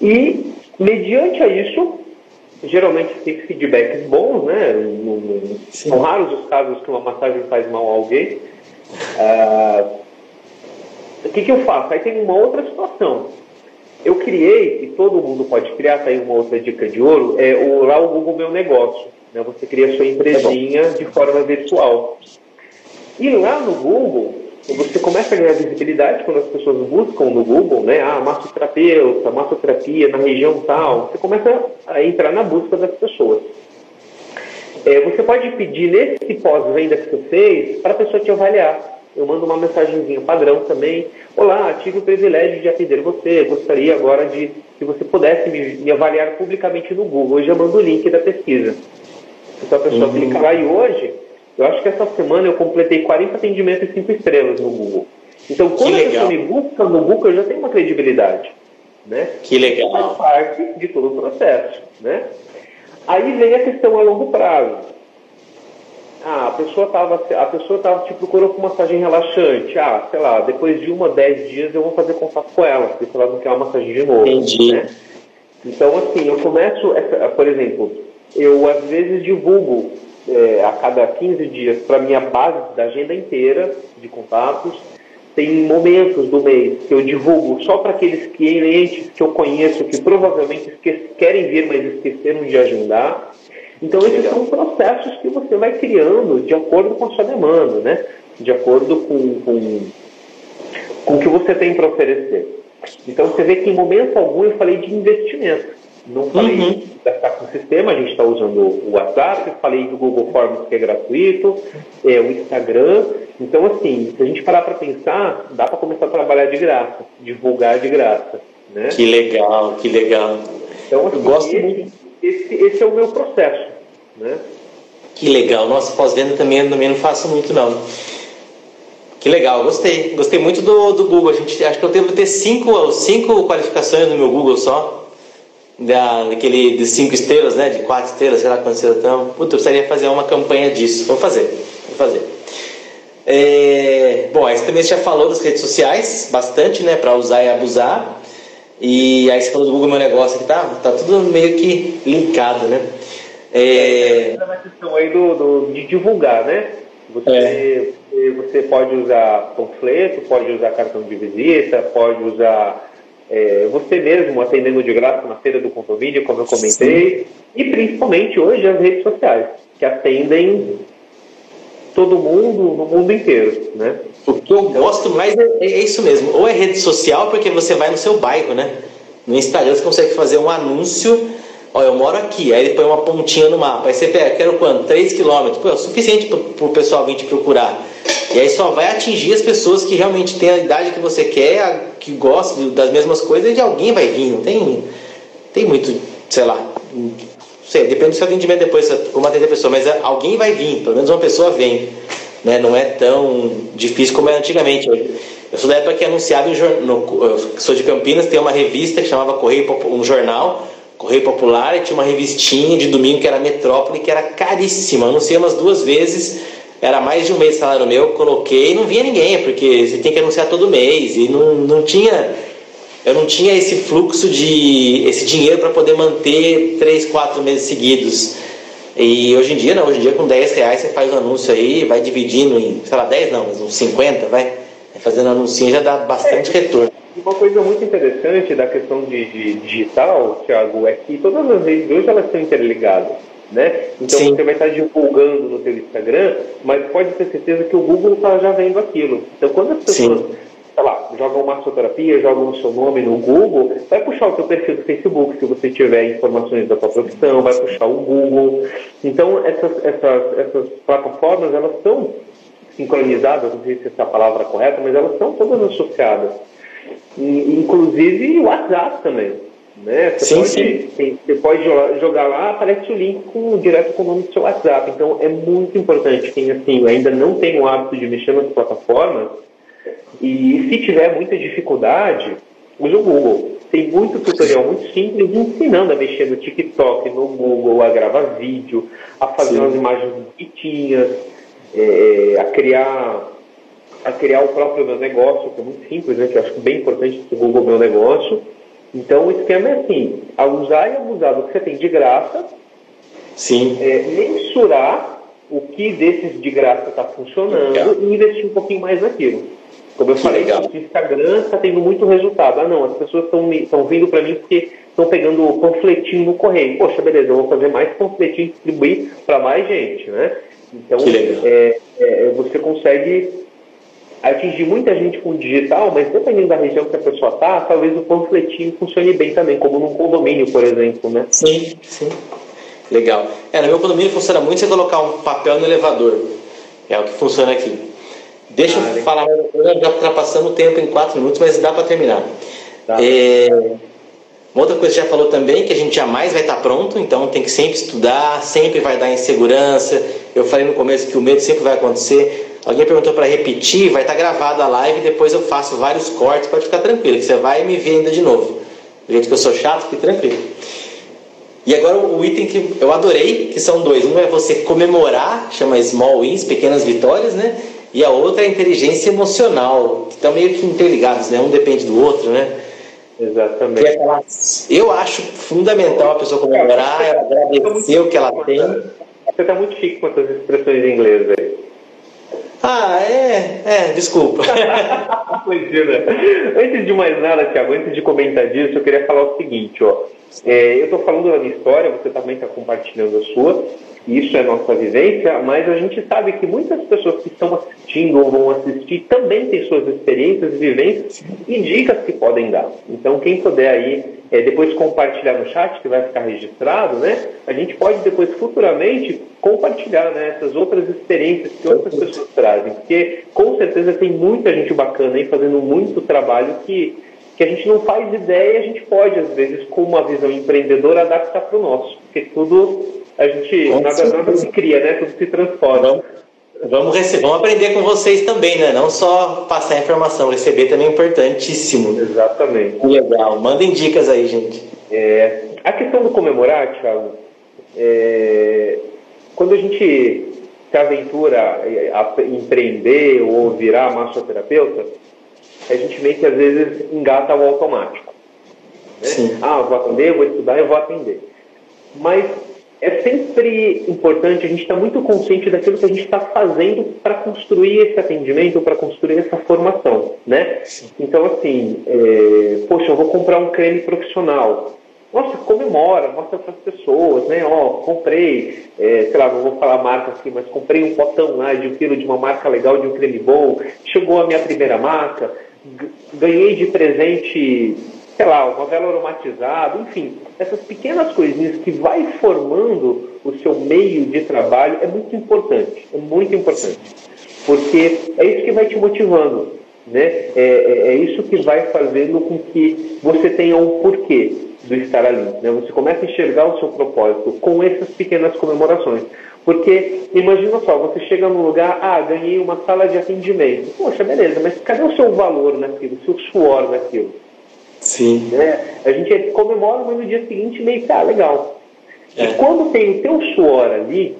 Speaker 2: E, mediante a isso, geralmente tem feedbacks bons, né? são raros os casos que uma massagem faz mal a alguém. Ah, o que, que eu faço? Aí tem uma outra situação. Eu criei, e todo mundo pode criar, tá aí uma outra dica de ouro, é o, lá o Google Meu Negócio. Né? Você cria sua empresinha tá de forma virtual. E lá no Google, você começa a ganhar visibilidade quando as pessoas buscam no Google, né? Ah, massoterapeuta, massoterapia na região tal. Você começa a entrar na busca das pessoas. É, você pode pedir nesse pós-venda que você fez para a pessoa te avaliar. Eu mando uma mensagenzinha padrão também. Olá, tive o privilégio de atender você. Gostaria agora de que você pudesse me, me avaliar publicamente no Google. Eu já mando o link da pesquisa. Então a pessoa uhum. clica lá e hoje eu acho que essa semana eu completei 40 atendimentos e 5 estrelas no Google. Então, quando a pessoa me busca no Google, eu já tenho uma credibilidade. Né?
Speaker 1: Que legal.
Speaker 2: Faz parte de todo o processo. Né? Aí vem a questão a longo prazo. Ah, a pessoa estava a pessoa tava te procurou com massagem relaxante. Ah, sei lá, depois de uma, dez dias eu vou fazer contato com ela, porque ela não quer uma massagem de novo.
Speaker 1: Entendi. Né?
Speaker 2: Então, assim, eu começo, por exemplo, eu às vezes divulgo é, a cada 15 dias para minha base da agenda inteira de contatos. Tem momentos do mês que eu divulgo só para aqueles clientes que eu conheço que provavelmente querem vir, mas esqueceram de agendar. Então, esses são processos que você vai criando de acordo com a sua demanda, né? de acordo com, com, com o que você tem para oferecer. Então, você vê que em momento algum eu falei de investimento. Não falei uhum. da sistema, a gente está usando o WhatsApp, falei do Google Forms que é gratuito, é, o Instagram. Então, assim, se a gente parar para pensar, dá para começar a trabalhar de graça, divulgar de graça. Né?
Speaker 1: Que legal, que legal.
Speaker 2: Então, assim, Eu gosto esse, muito. Esse, esse é o meu processo. Né?
Speaker 1: Que legal. Nossa, pós-venda também, também não faço muito, não. Que legal, gostei. Gostei muito do, do Google. A gente, acho que eu devo ter cinco, cinco qualificações no meu Google só da, daquele de cinco estrelas, né? De quatro estrelas, sei lá quantas estrelas estão. Puta, eu precisaria fazer uma campanha disso. Vou fazer, vou fazer. É, bom, aí você também já falou das redes sociais, bastante, né? Para usar e abusar. E aí você falou do Google Meu Negócio aqui, tá? Tá tudo meio que linkado, né?
Speaker 2: É, é uma questão aí do, do, de divulgar, né? Você, é. você pode usar panfleto, pode usar cartão de visita, pode usar é, você mesmo atendendo de graça na feira do condomínio, como eu comentei, Sim. e principalmente hoje as redes sociais, que atendem todo mundo no mundo inteiro, né?
Speaker 1: O que eu então, gosto mais é, é, isso mesmo, ou é rede social, porque você vai no seu bairro, né? No Instagram você consegue fazer um anúncio, ó, eu moro aqui, aí ele põe uma pontinha no mapa, aí você pega, quero quanto? 3 quilômetros, pô, é o suficiente para o pessoal vir te procurar. E aí só vai atingir as pessoas que realmente têm a idade que você quer, que gostam das mesmas coisas, e alguém vai vir. Não tem, tem muito, sei lá, sei, depende do seu atendimento depois, como atender a pessoa, mas alguém vai vir, pelo menos uma pessoa vem. Né? Não é tão difícil como era antigamente. Eu sou da época que anunciava, eu sou de Campinas, tem uma revista que chamava Correio, um jornal, Correio Popular, e tinha uma revistinha de domingo que era Metrópole, que era caríssima. Anunciei umas duas vezes era mais de um mês de salário meu, coloquei e não via ninguém, porque você tem que anunciar todo mês e não, não tinha eu não tinha esse fluxo de esse dinheiro para poder manter três, quatro meses seguidos. E hoje em dia não, hoje em dia com 10 reais você faz um anúncio aí, vai dividindo em, sei lá, 10 não, mas uns 50, vai. Fazendo anúncio já dá bastante é, retorno.
Speaker 2: Uma coisa muito interessante da questão de, de digital, Thiago, é que todas as redes hoje elas estão interligadas né? Então Sim. você vai estar divulgando no seu Instagram, mas pode ter certeza que o Google está já vendo aquilo. Então quando as pessoas, Sim. sei lá, jogam massoterapia, jogam o seu nome no Google, vai puxar o seu perfil do Facebook se você tiver informações da sua profissão, vai puxar o Google. Então essas, essas, essas plataformas, elas são sincronizadas, não sei se essa é a palavra correta, mas elas são todas associadas. E, inclusive o WhatsApp também. Né? Você, sim, pode, sim. você pode jogar lá, aparece o link com, direto com o nome do seu WhatsApp. Então é muito importante quem assim, ainda não tem o hábito de mexer nas plataformas e se tiver muita dificuldade, use o Google. Tem muito tutorial muito simples ensinando a mexer no TikTok, no Google, a gravar vídeo, a fazer sim. umas imagens bonitinhas, é, a criar a criar o próprio meu negócio, que é muito simples, né? que eu acho bem importante o Google Meu Negócio então o esquema é assim, usar e abusar do que você tem de graça,
Speaker 1: Sim.
Speaker 2: É, mensurar o que desses de graça está funcionando Legal. e investir um pouquinho mais naquilo. Como eu falei, Legal. o Instagram está tendo muito resultado. Ah, não, as pessoas estão vindo para mim porque estão pegando o panfletinho no correio. Poxa, beleza, eu vou fazer mais panfletinho e distribuir para mais gente, né? Então, é, é, você consegue atingir muita gente com digital, mas dependendo da região que a pessoa está, talvez o panfletinho funcione bem também, como num condomínio, por exemplo, né?
Speaker 1: Sim, sim. Legal. É, no meu condomínio funciona muito você colocar um papel no elevador. É o que funciona aqui. Deixa ah, eu falar mais uma coisa, já ultrapassando o tempo em quatro minutos, mas dá para terminar. Tá. É, uma outra coisa que já falou também, que a gente jamais vai estar pronto, então tem que sempre estudar, sempre vai dar insegurança. Eu falei no começo que o medo sempre vai acontecer. Alguém perguntou para repetir, vai estar gravada a live, depois eu faço vários cortes, pode ficar tranquilo, que você vai me ver ainda de novo. Do jeito que eu sou chato, fique tranquilo. E agora o item que eu adorei, que são dois. Um é você comemorar, chama Small Wins, pequenas vitórias, né? E a outra é a inteligência emocional, que estão meio que interligados, né? Um depende do outro, né?
Speaker 2: Exatamente.
Speaker 1: Aquela, eu acho fundamental a pessoa comemorar, ela agradecer o que ela tem.
Speaker 2: Você está muito chique com essas expressões em inglês aí.
Speaker 1: Ah, é, é, desculpa.
Speaker 2: Imagina. Antes de mais nada, Tiago, antes de comentar disso, eu queria falar o seguinte, ó. É, eu estou falando da minha história, você também está compartilhando a sua, isso é nossa vivência, mas a gente sabe que muitas pessoas que estão assistindo ou vão assistir também têm suas experiências, vivências e dicas que podem dar. Então, quem puder aí é, depois compartilhar no chat, que vai ficar registrado, né? A gente pode depois futuramente compartilhar né, essas outras experiências que outras pessoas trazem, porque com certeza tem muita gente bacana aí fazendo muito trabalho que, que a gente não faz ideia e a gente pode, às vezes, com uma visão empreendedora, adaptar para o nosso, porque tudo a gente, nada, nada se cria, né? Tudo se transforma.
Speaker 1: Vamos, receber, vamos aprender com vocês também, né? Não só passar informação, receber também é importantíssimo.
Speaker 2: Exatamente.
Speaker 1: Legal. Mandem dicas aí, gente.
Speaker 2: É, a questão do comemorar, Thiago, é, quando a gente se aventura a empreender ou virar massoterapeuta, a gente meio que às vezes engata o automático. Né? Ah, eu vou atender, vou estudar, eu vou atender. Mas é sempre importante a gente estar muito consciente daquilo que a gente está fazendo para construir esse atendimento, para construir essa formação, né? Então, assim, é, poxa, eu vou comprar um creme profissional. Nossa, comemora, mostra para as pessoas, né? Ó, comprei, é, sei lá, não vou falar marca aqui, mas comprei um potão lá de um quilo de uma marca legal, de um creme bom. Chegou a minha primeira marca, ganhei de presente sei lá, uma vela aromatizada, enfim, essas pequenas coisinhas que vai formando o seu meio de trabalho é muito importante, é muito importante, porque é isso que vai te motivando, né? É, é, é isso que vai fazendo com que você tenha um porquê do estar ali, né? Você começa a enxergar o seu propósito com essas pequenas comemorações. Porque, imagina só, você chega num lugar, ah, ganhei uma sala de atendimento. Poxa, beleza, mas cadê o seu valor naquilo, o seu suor naquilo?
Speaker 1: Sim.
Speaker 2: Né? A gente comemora, mas no dia seguinte meio que, ah, legal. É. E quando tem o teu suor ali,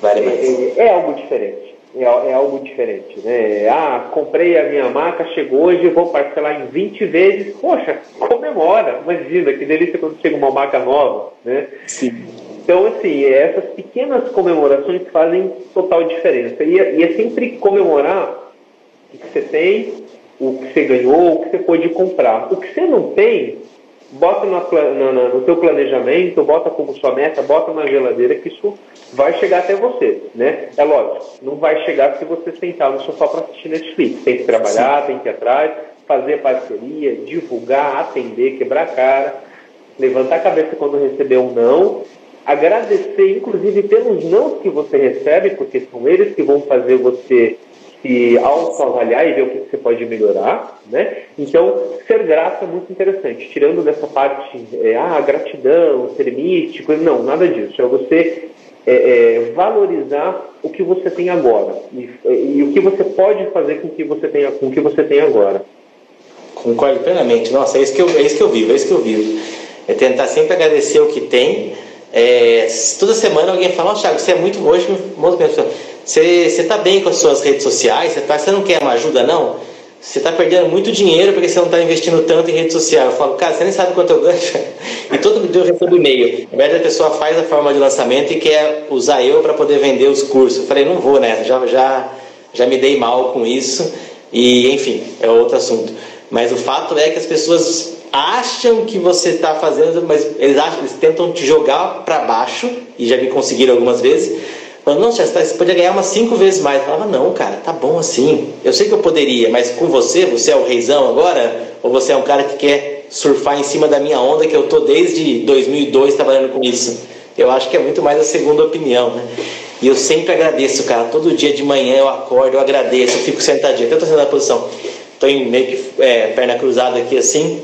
Speaker 1: vale
Speaker 2: é, é, algo diferente. É, é, algo diferente, né? Ah, comprei a minha maca, chegou hoje, vou parcelar em 20 vezes. Poxa, comemora. Imagina, que delícia quando chega uma maca nova, né?
Speaker 1: Sim.
Speaker 2: Então, assim, essas pequenas comemorações fazem total diferença. E, é, e é sempre comemorar o que você tem, o que você ganhou, o que você pôde comprar. O que você não tem, bota no, no, no teu planejamento, bota como sua meta, bota na geladeira que isso vai chegar até você, né? É lógico, não vai chegar se você sentar no sofá para assistir Netflix. Tem que trabalhar, Sim. tem que ir atrás, fazer parceria, divulgar, atender, quebrar a cara, levantar a cabeça quando receber um não, agradecer, inclusive, pelos não que você recebe, porque são eles que vão fazer você se autoavaliar e ver o que você pode melhorar, né? Então, ser grato é muito interessante. Tirando dessa parte, é, ah, gratidão, ser místico, não, nada disso. É você é, é, valorizar o que você tem agora e, e, o que você pode fazer com que você tem, com o que você tem agora.
Speaker 1: Concordo plenamente. Nossa, é isso que eu, é isso que eu vivo, é isso que eu vivo. É tentar sempre agradecer o que tem. É, toda semana alguém fala, oh, Thiago, você é muito hoje, muito você está bem com as suas redes sociais? Você, tá, você não quer uma ajuda, não? Você está perdendo muito dinheiro porque você não está investindo tanto em rede social. Eu falo, cara, você nem sabe quanto eu ganho. e todo dia eu recebo e-mail. Na verdade, a pessoa faz a forma de lançamento e quer usar eu para poder vender os cursos. Eu falei, não vou nessa, já, já, já me dei mal com isso. E, enfim, é outro assunto. Mas o fato é que as pessoas acham que você está fazendo, mas eles acham, eles tentam te jogar para baixo, e já me conseguiram algumas vezes Falando, não, você poderia ganhar umas cinco vezes mais. Eu falava, não, cara, tá bom assim. Eu sei que eu poderia, mas com você, você é o reizão agora? Ou você é um cara que quer surfar em cima da minha onda, que eu tô desde 2002 trabalhando com isso? Eu acho que é muito mais a segunda opinião, né? E eu sempre agradeço, cara. Todo dia de manhã eu acordo, eu agradeço, eu fico sentadinho, até tô sentado na posição. Tô em meio que é, perna cruzada aqui assim.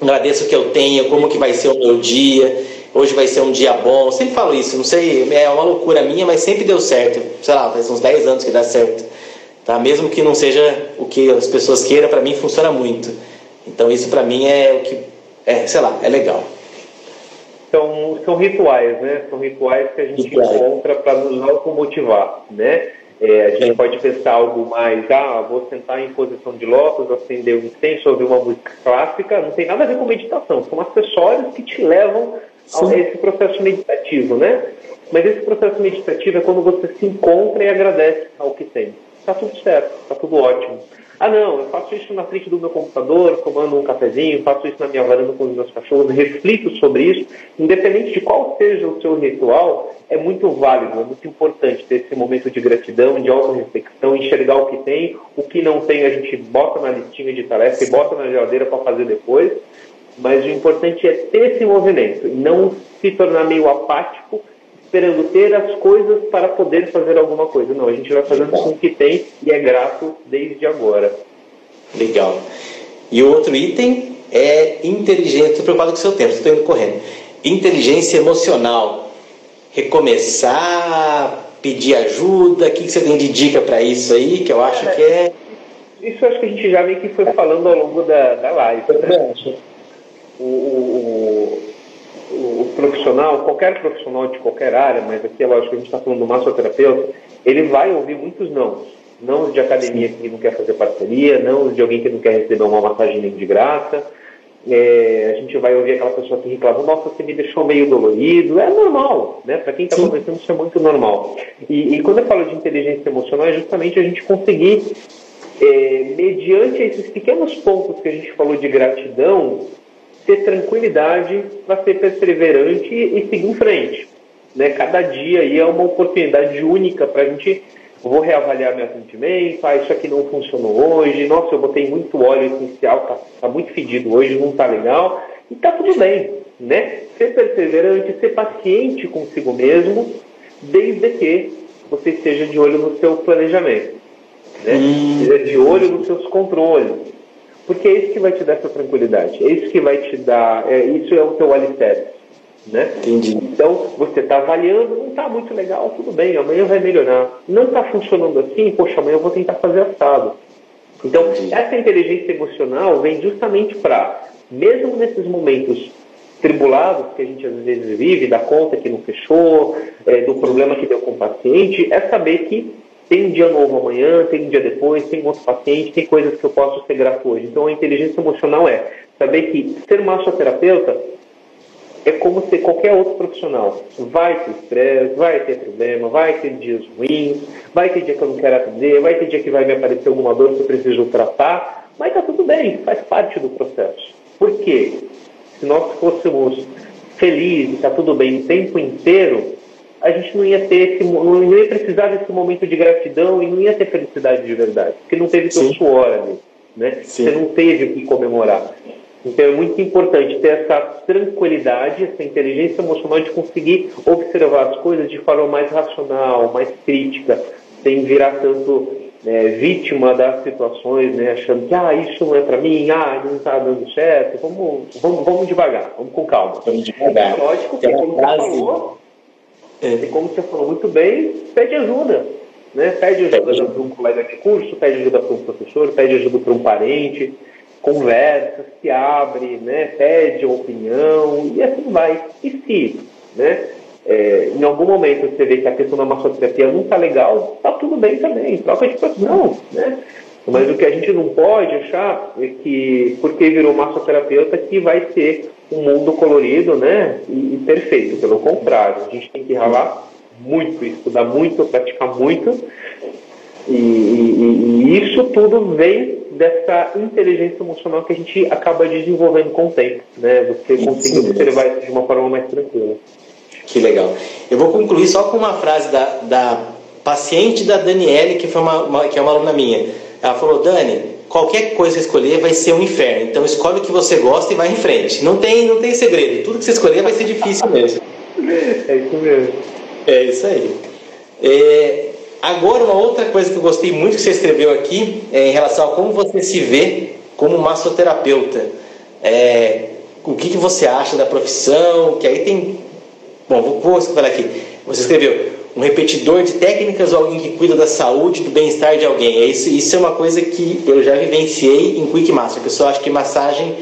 Speaker 1: Agradeço o que eu tenho, como que vai ser o meu dia hoje vai ser um dia bom. Eu sempre falo isso, não sei, é uma loucura minha, mas sempre deu certo. Sei lá, faz uns 10 anos que dá certo. Tá? Mesmo que não seja o que as pessoas queiram, para mim funciona muito. Então isso para mim é o que, é, sei lá, é legal.
Speaker 2: São, são rituais, né? São rituais que a gente rituais. encontra para nos automotivar, né? É, a gente pode pensar algo mais, ah, vou sentar em posição de lótus, acender um incenso, ouvir uma música clássica, não tem nada a ver com meditação, são acessórios que te levam Sim. esse processo meditativo, né? Mas esse processo meditativo é quando você se encontra e agradece ao que tem. Está tudo certo, está tudo ótimo. Ah, não, eu faço isso na frente do meu computador, tomando um cafezinho, faço isso na minha varanda com os meus cachorros, reflito sobre isso. Independente de qual seja o seu ritual, é muito válido, é muito importante ter esse momento de gratidão, de auto-reflexão, enxergar o que tem, o que não tem a gente bota na listinha de tarefa e bota na geladeira para fazer depois mas o importante é ter esse movimento e não se tornar meio apático, esperando ter as coisas para poder fazer alguma coisa. Não, a gente vai fazendo com o que tem e é grato desde agora.
Speaker 1: Legal. E o outro item é inteligência. Estou preocupado com o seu tempo, estou indo correndo. Inteligência emocional. Recomeçar, pedir ajuda. O que você tem de dica para isso aí? Que eu acho que é.
Speaker 2: Isso acho que a gente já meio que foi falando ao longo da, da live. Né? O, o, o, profissional, qualquer profissional de qualquer área, mas aqui é lógico que a gente está falando do massoterapeuta, ele vai ouvir muitos não. Não de academia que não quer fazer parceria, não de alguém que não quer receber uma massagem nem de graça, é, a gente vai ouvir aquela pessoa que reclama, nossa, você me deixou meio dolorido. É normal, né? Para quem está começando, isso é muito normal. E, e, quando eu falo de inteligência emocional, é justamente a gente conseguir, é, mediante esses pequenos pontos que a gente falou de gratidão, ter tranquilidade para ser perseverante e, seguir em frente. Né? Cada dia aí é uma oportunidade única para a gente vou reavaliar meu atendimento, ah, isso aqui não funcionou hoje, nossa, eu botei muito óleo essencial, tá, tá muito fedido hoje, não tá legal, e tá tudo bem, né? Ser perseverante, ser paciente consigo mesmo, desde que você esteja de olho no seu planejamento, né? Hum. De olho nos seus controles, porque é isso que vai te dar essa tranquilidade, é isso que vai te dar, é, isso é o teu alicerce. Né? Entendi. Então, você está avaliando, não está muito legal, tudo bem, amanhã vai melhorar. Não está funcionando assim, poxa, amanhã eu vou tentar fazer assado. Então, Entendi. essa inteligência emocional vem justamente para, mesmo nesses momentos tribulados que a gente às vezes vive, da conta que não fechou, é, do problema que deu com o paciente, é saber que tem um dia novo amanhã, tem um dia depois, tem outro paciente, tem coisas que eu posso ser grato hoje. Então, a inteligência emocional é saber que ser massoterapeuta é como ser qualquer outro profissional. Vai ter estresse, vai ter problema, vai ter dias ruins, vai ter dia que eu não quero atender, vai ter dia que vai me aparecer alguma dor que eu preciso tratar, mas tá tudo bem, faz parte do processo. Por quê? Se nós fôssemos felizes, tá tudo bem o tempo inteiro, a gente não ia ter esse, não ia precisar desse momento de gratidão e não ia ter felicidade de verdade, porque não teve teu suor ali, né? Você não teve o que comemorar. Então é muito importante ter essa tranquilidade, essa inteligência emocional de conseguir observar as coisas de forma mais racional, mais crítica, sem virar tanto é, vítima das situações, né, achando que ah, isso não é para mim, ah, não está dando certo. Vamos, vamos, vamos devagar, vamos com calma. Vamos devagar. É lógico que, como você falou, é. como você falou muito bem, pede ajuda. Né? Pede ajuda para um colega de curso, pede ajuda para um professor, pede ajuda para um parente conversa, se abre, né, pede opinião e assim vai. E se, né, é, em algum momento você vê que a questão da massoterapia não está legal, tá tudo bem também, troca de profissão, né? Mas o que a gente não pode achar é que, porque virou massoterapeuta, que vai ser um mundo colorido, né, e, e perfeito. Pelo contrário, a gente tem que ralar muito, estudar muito, praticar muito, e, e, e isso tudo vem dessa inteligência emocional que a gente acaba desenvolvendo com o tempo, né? Você consegue observar isso de uma forma mais tranquila.
Speaker 1: Que legal. Eu vou concluir só com uma frase da, da paciente da Daniele, que, foi uma, uma, que é uma aluna minha. Ela falou, Dani, qualquer coisa que escolher vai ser um inferno. Então escolhe o que você gosta e vai em frente. Não tem, não tem segredo. Tudo que você escolher vai ser difícil mesmo.
Speaker 2: É isso mesmo.
Speaker 1: É isso aí. É, Agora, uma outra coisa que eu gostei muito que você escreveu aqui é em relação a como você se vê como massoterapeuta. É, o que, que você acha da profissão? Que aí tem. Bom, vou, vou falar aqui. Você escreveu um repetidor de técnicas ou alguém que cuida da saúde, do bem-estar de alguém. É isso, isso é uma coisa que eu já vivenciei em Quick Master. A pessoa acha que massagem,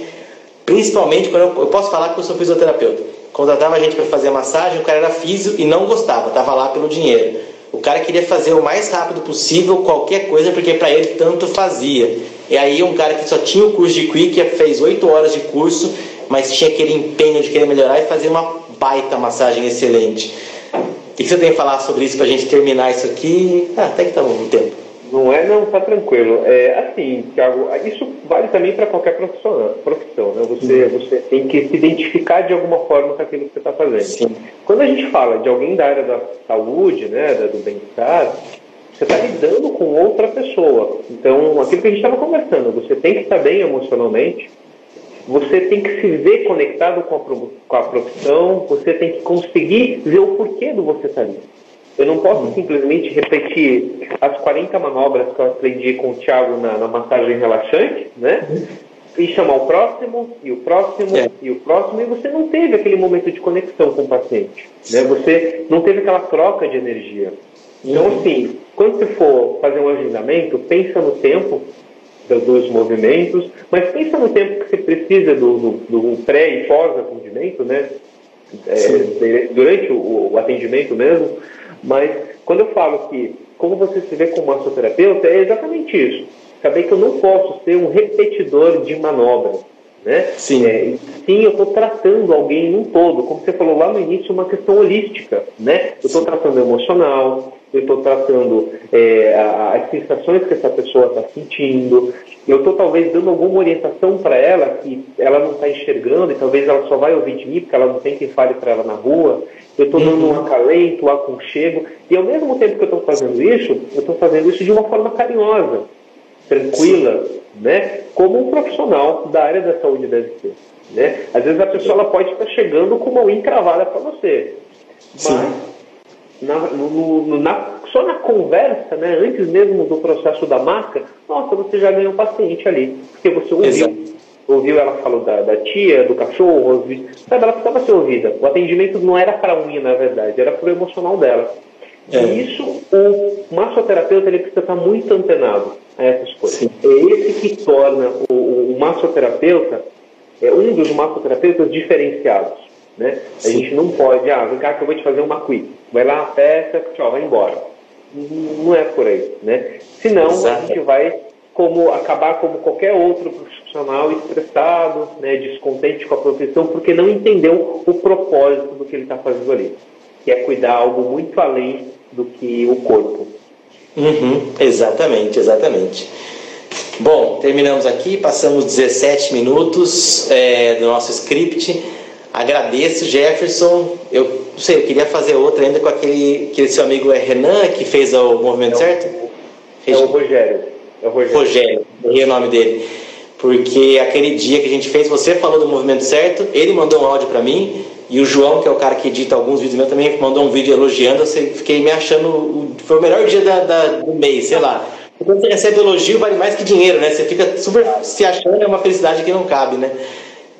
Speaker 1: principalmente quando eu, eu posso falar que eu sou fisioterapeuta. Contratava a gente para fazer massagem, o cara era físico e não gostava, estava lá pelo dinheiro. O cara queria fazer o mais rápido possível qualquer coisa, porque para ele tanto fazia. E aí um cara que só tinha o curso de Quick, fez oito horas de curso, mas tinha aquele empenho de querer melhorar e fazer uma baita massagem excelente. O que você tem a falar sobre isso para a gente terminar isso aqui? Ah, até que tá bom tempo.
Speaker 2: Não é, não, tá tranquilo. É assim, Thiago, isso vale também para qualquer profissão, profissão né? Você, uhum. você tem que se identificar de alguma forma com aquilo que você está fazendo. Sim. Quando a gente fala de alguém da área da saúde, né, do bem-estar, você está lidando com outra pessoa. Então, aquilo que a gente estava conversando, você tem que estar bem emocionalmente, você tem que se ver conectado com a, com a profissão, você tem que conseguir ver o porquê do você estar ali. Eu não posso uhum. simplesmente repetir as 40 manobras que eu aprendi com o Thiago na, na massagem relaxante, né? E chamar o próximo, e o próximo, é. e o próximo, e você não teve aquele momento de conexão com o paciente. Né? Você não teve aquela troca de energia. Então, uhum. assim, quando você for fazer um agendamento, pensa no tempo dos movimentos, mas pensa no tempo que você precisa do, do, do pré e pós-atendimento, né? É, durante o, o, atendimento mesmo. Mas quando eu falo que como você se vê como massoterapeuta, é exatamente isso. Saber que eu não posso ser um repetidor de manobras. Né?
Speaker 1: Sim.
Speaker 2: É, sim, eu estou tratando alguém num todo, como você falou lá no início, uma questão holística. Né? Eu estou tratando emocional, eu estou tratando é, as sensações que essa pessoa está sentindo, eu estou talvez dando alguma orientação para ela que ela não está enxergando e talvez ela só vai ouvir de mim porque ela não tem quem fale para ela na rua. Eu estou dando um uhum. acalento, um aconchego e ao mesmo tempo que eu estou fazendo isso, eu estou fazendo isso de uma forma carinhosa, tranquila, né? Como um profissional da área da saúde deve ser. Né? Às vezes a pessoa ela pode estar chegando com uma unha encravada para você, mas na, no, no, na, só na conversa, né, antes mesmo do processo da marca, nossa, você já ganhou um paciente ali, porque você ouviu. Exato. Ouviu ela falou da, da tia, do cachorro, ouviu, sabe, ela precisava ser ouvida. O atendimento não era para a unha, na verdade, era para o emocional dela. É. E isso, o massoterapeuta ele precisa estar muito antenado a essas coisas. Sim. É esse que torna o, o massoterapeuta é um dos massoterapeutas diferenciados. Né? A gente não pode, ah, vem cá que eu vou te fazer uma quick. Vai lá, peça, tchau, vai embora. Não é por aí. Né? Senão Exato. a gente vai como acabar como qualquer outro profissional estressado, né, descontente com a profissão, porque não entendeu o propósito do que ele está fazendo ali, que é cuidar algo muito além do que o corpo.
Speaker 1: Uhum, exatamente, exatamente. Bom, terminamos aqui, passamos 17 minutos é, do nosso script. Agradeço, Jefferson. Eu não sei, eu queria fazer outra ainda com aquele, aquele seu amigo é Renan, que fez o movimento é certo?
Speaker 2: É o Rogério. É o Rogério.
Speaker 1: Rogério, errei o nome dele. Porque aquele dia que a gente fez, você falou do movimento certo, ele mandou um áudio para mim, e o João, que é o cara que edita alguns vídeos meus, também mandou um vídeo elogiando. Eu fiquei me achando. Foi o melhor dia da, da, do mês, sei lá. Quando você recebe elogio, vale mais que dinheiro, né? Você fica super se achando, é uma felicidade que não cabe, né?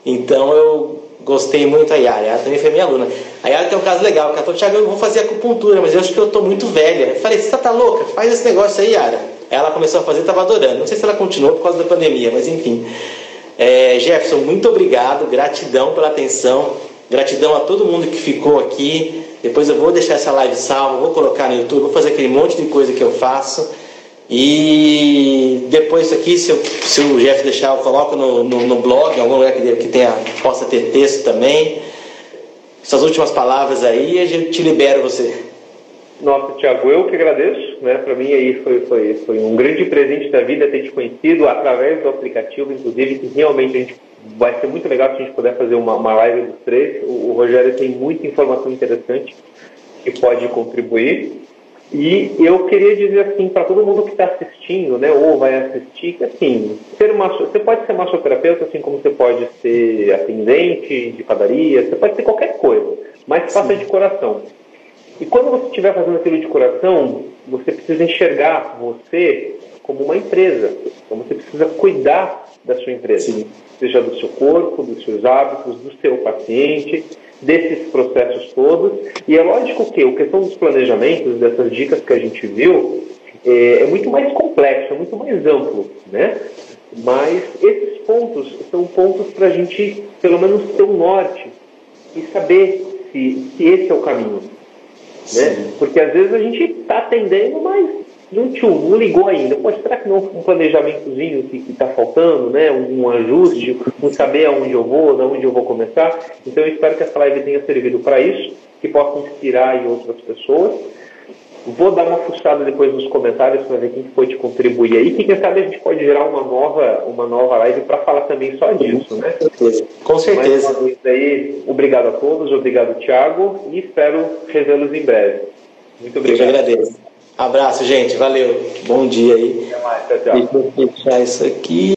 Speaker 1: Então eu Gostei muito da Yara. A Yara também foi minha aluna. A Yara tem um caso legal, que ela falou, Thiago, eu vou fazer acupuntura, mas eu acho que eu tô muito velha. Eu falei, você tá louca? Faz esse negócio aí, Yara. Ela começou a fazer, estava adorando. Não sei se ela continuou por causa da pandemia, mas enfim. É, Jefferson, muito obrigado, gratidão pela atenção, gratidão a todo mundo que ficou aqui. Depois eu vou deixar essa live salva, vou colocar no YouTube, vou fazer aquele monte de coisa que eu faço. E depois isso aqui, se, eu, se o Jeff deixar, eu coloco no, no, no blog, em algum lugar que, que tenha, possa ter texto também. Essas últimas palavras aí, a gente te libera você.
Speaker 2: Nossa, Tiago, eu que agradeço. Né? Para mim aí foi, foi, foi um grande presente da vida ter te conhecido através do aplicativo, inclusive, que realmente a gente vai ser muito legal se a gente puder fazer uma, uma live dos três. O, o Rogério tem muita informação interessante que pode contribuir. E eu queria dizer assim para todo mundo que está assistindo, né, ou vai assistir, que assim, ser masso, você pode ser massoterapeuta assim como você pode ser atendente de padaria, você pode ser qualquer coisa, mas faça de coração. E quando você estiver fazendo aquilo de coração, você precisa enxergar você como uma empresa. Então você precisa cuidar da sua empresa, Sim. seja do seu corpo, dos seus hábitos, do seu paciente desses processos todos. E é lógico que a questão dos planejamentos, dessas dicas que a gente viu, é, é muito mais complexo, é muito mais amplo, né? Mas esses pontos são pontos para a gente, pelo menos, ter um norte e saber se, se esse é o caminho. Né? Porque às vezes a gente está atendendo, mas não, tchum, não ligou ainda. Pode será que não um planejamentozinho que está faltando, né? Um, ajuste, um saber aonde eu vou, de onde eu vou começar. Então eu espero que essa live tenha servido para isso, que possa inspirar outras pessoas. Vou dar uma fuçada depois nos comentários para ver quem pode contribuir aí, que quem sabe a gente pode gerar uma nova, uma nova live para falar também só disso, né?
Speaker 1: Com certeza. Com certeza.
Speaker 2: aí, obrigado a todos, obrigado Tiago e espero revê-los em breve.
Speaker 1: Muito obrigado. Eu agradeço. Abraço, gente. Valeu. Bom dia aí. Até mais. Tchau, tchau. Deixa eu fechar isso aqui.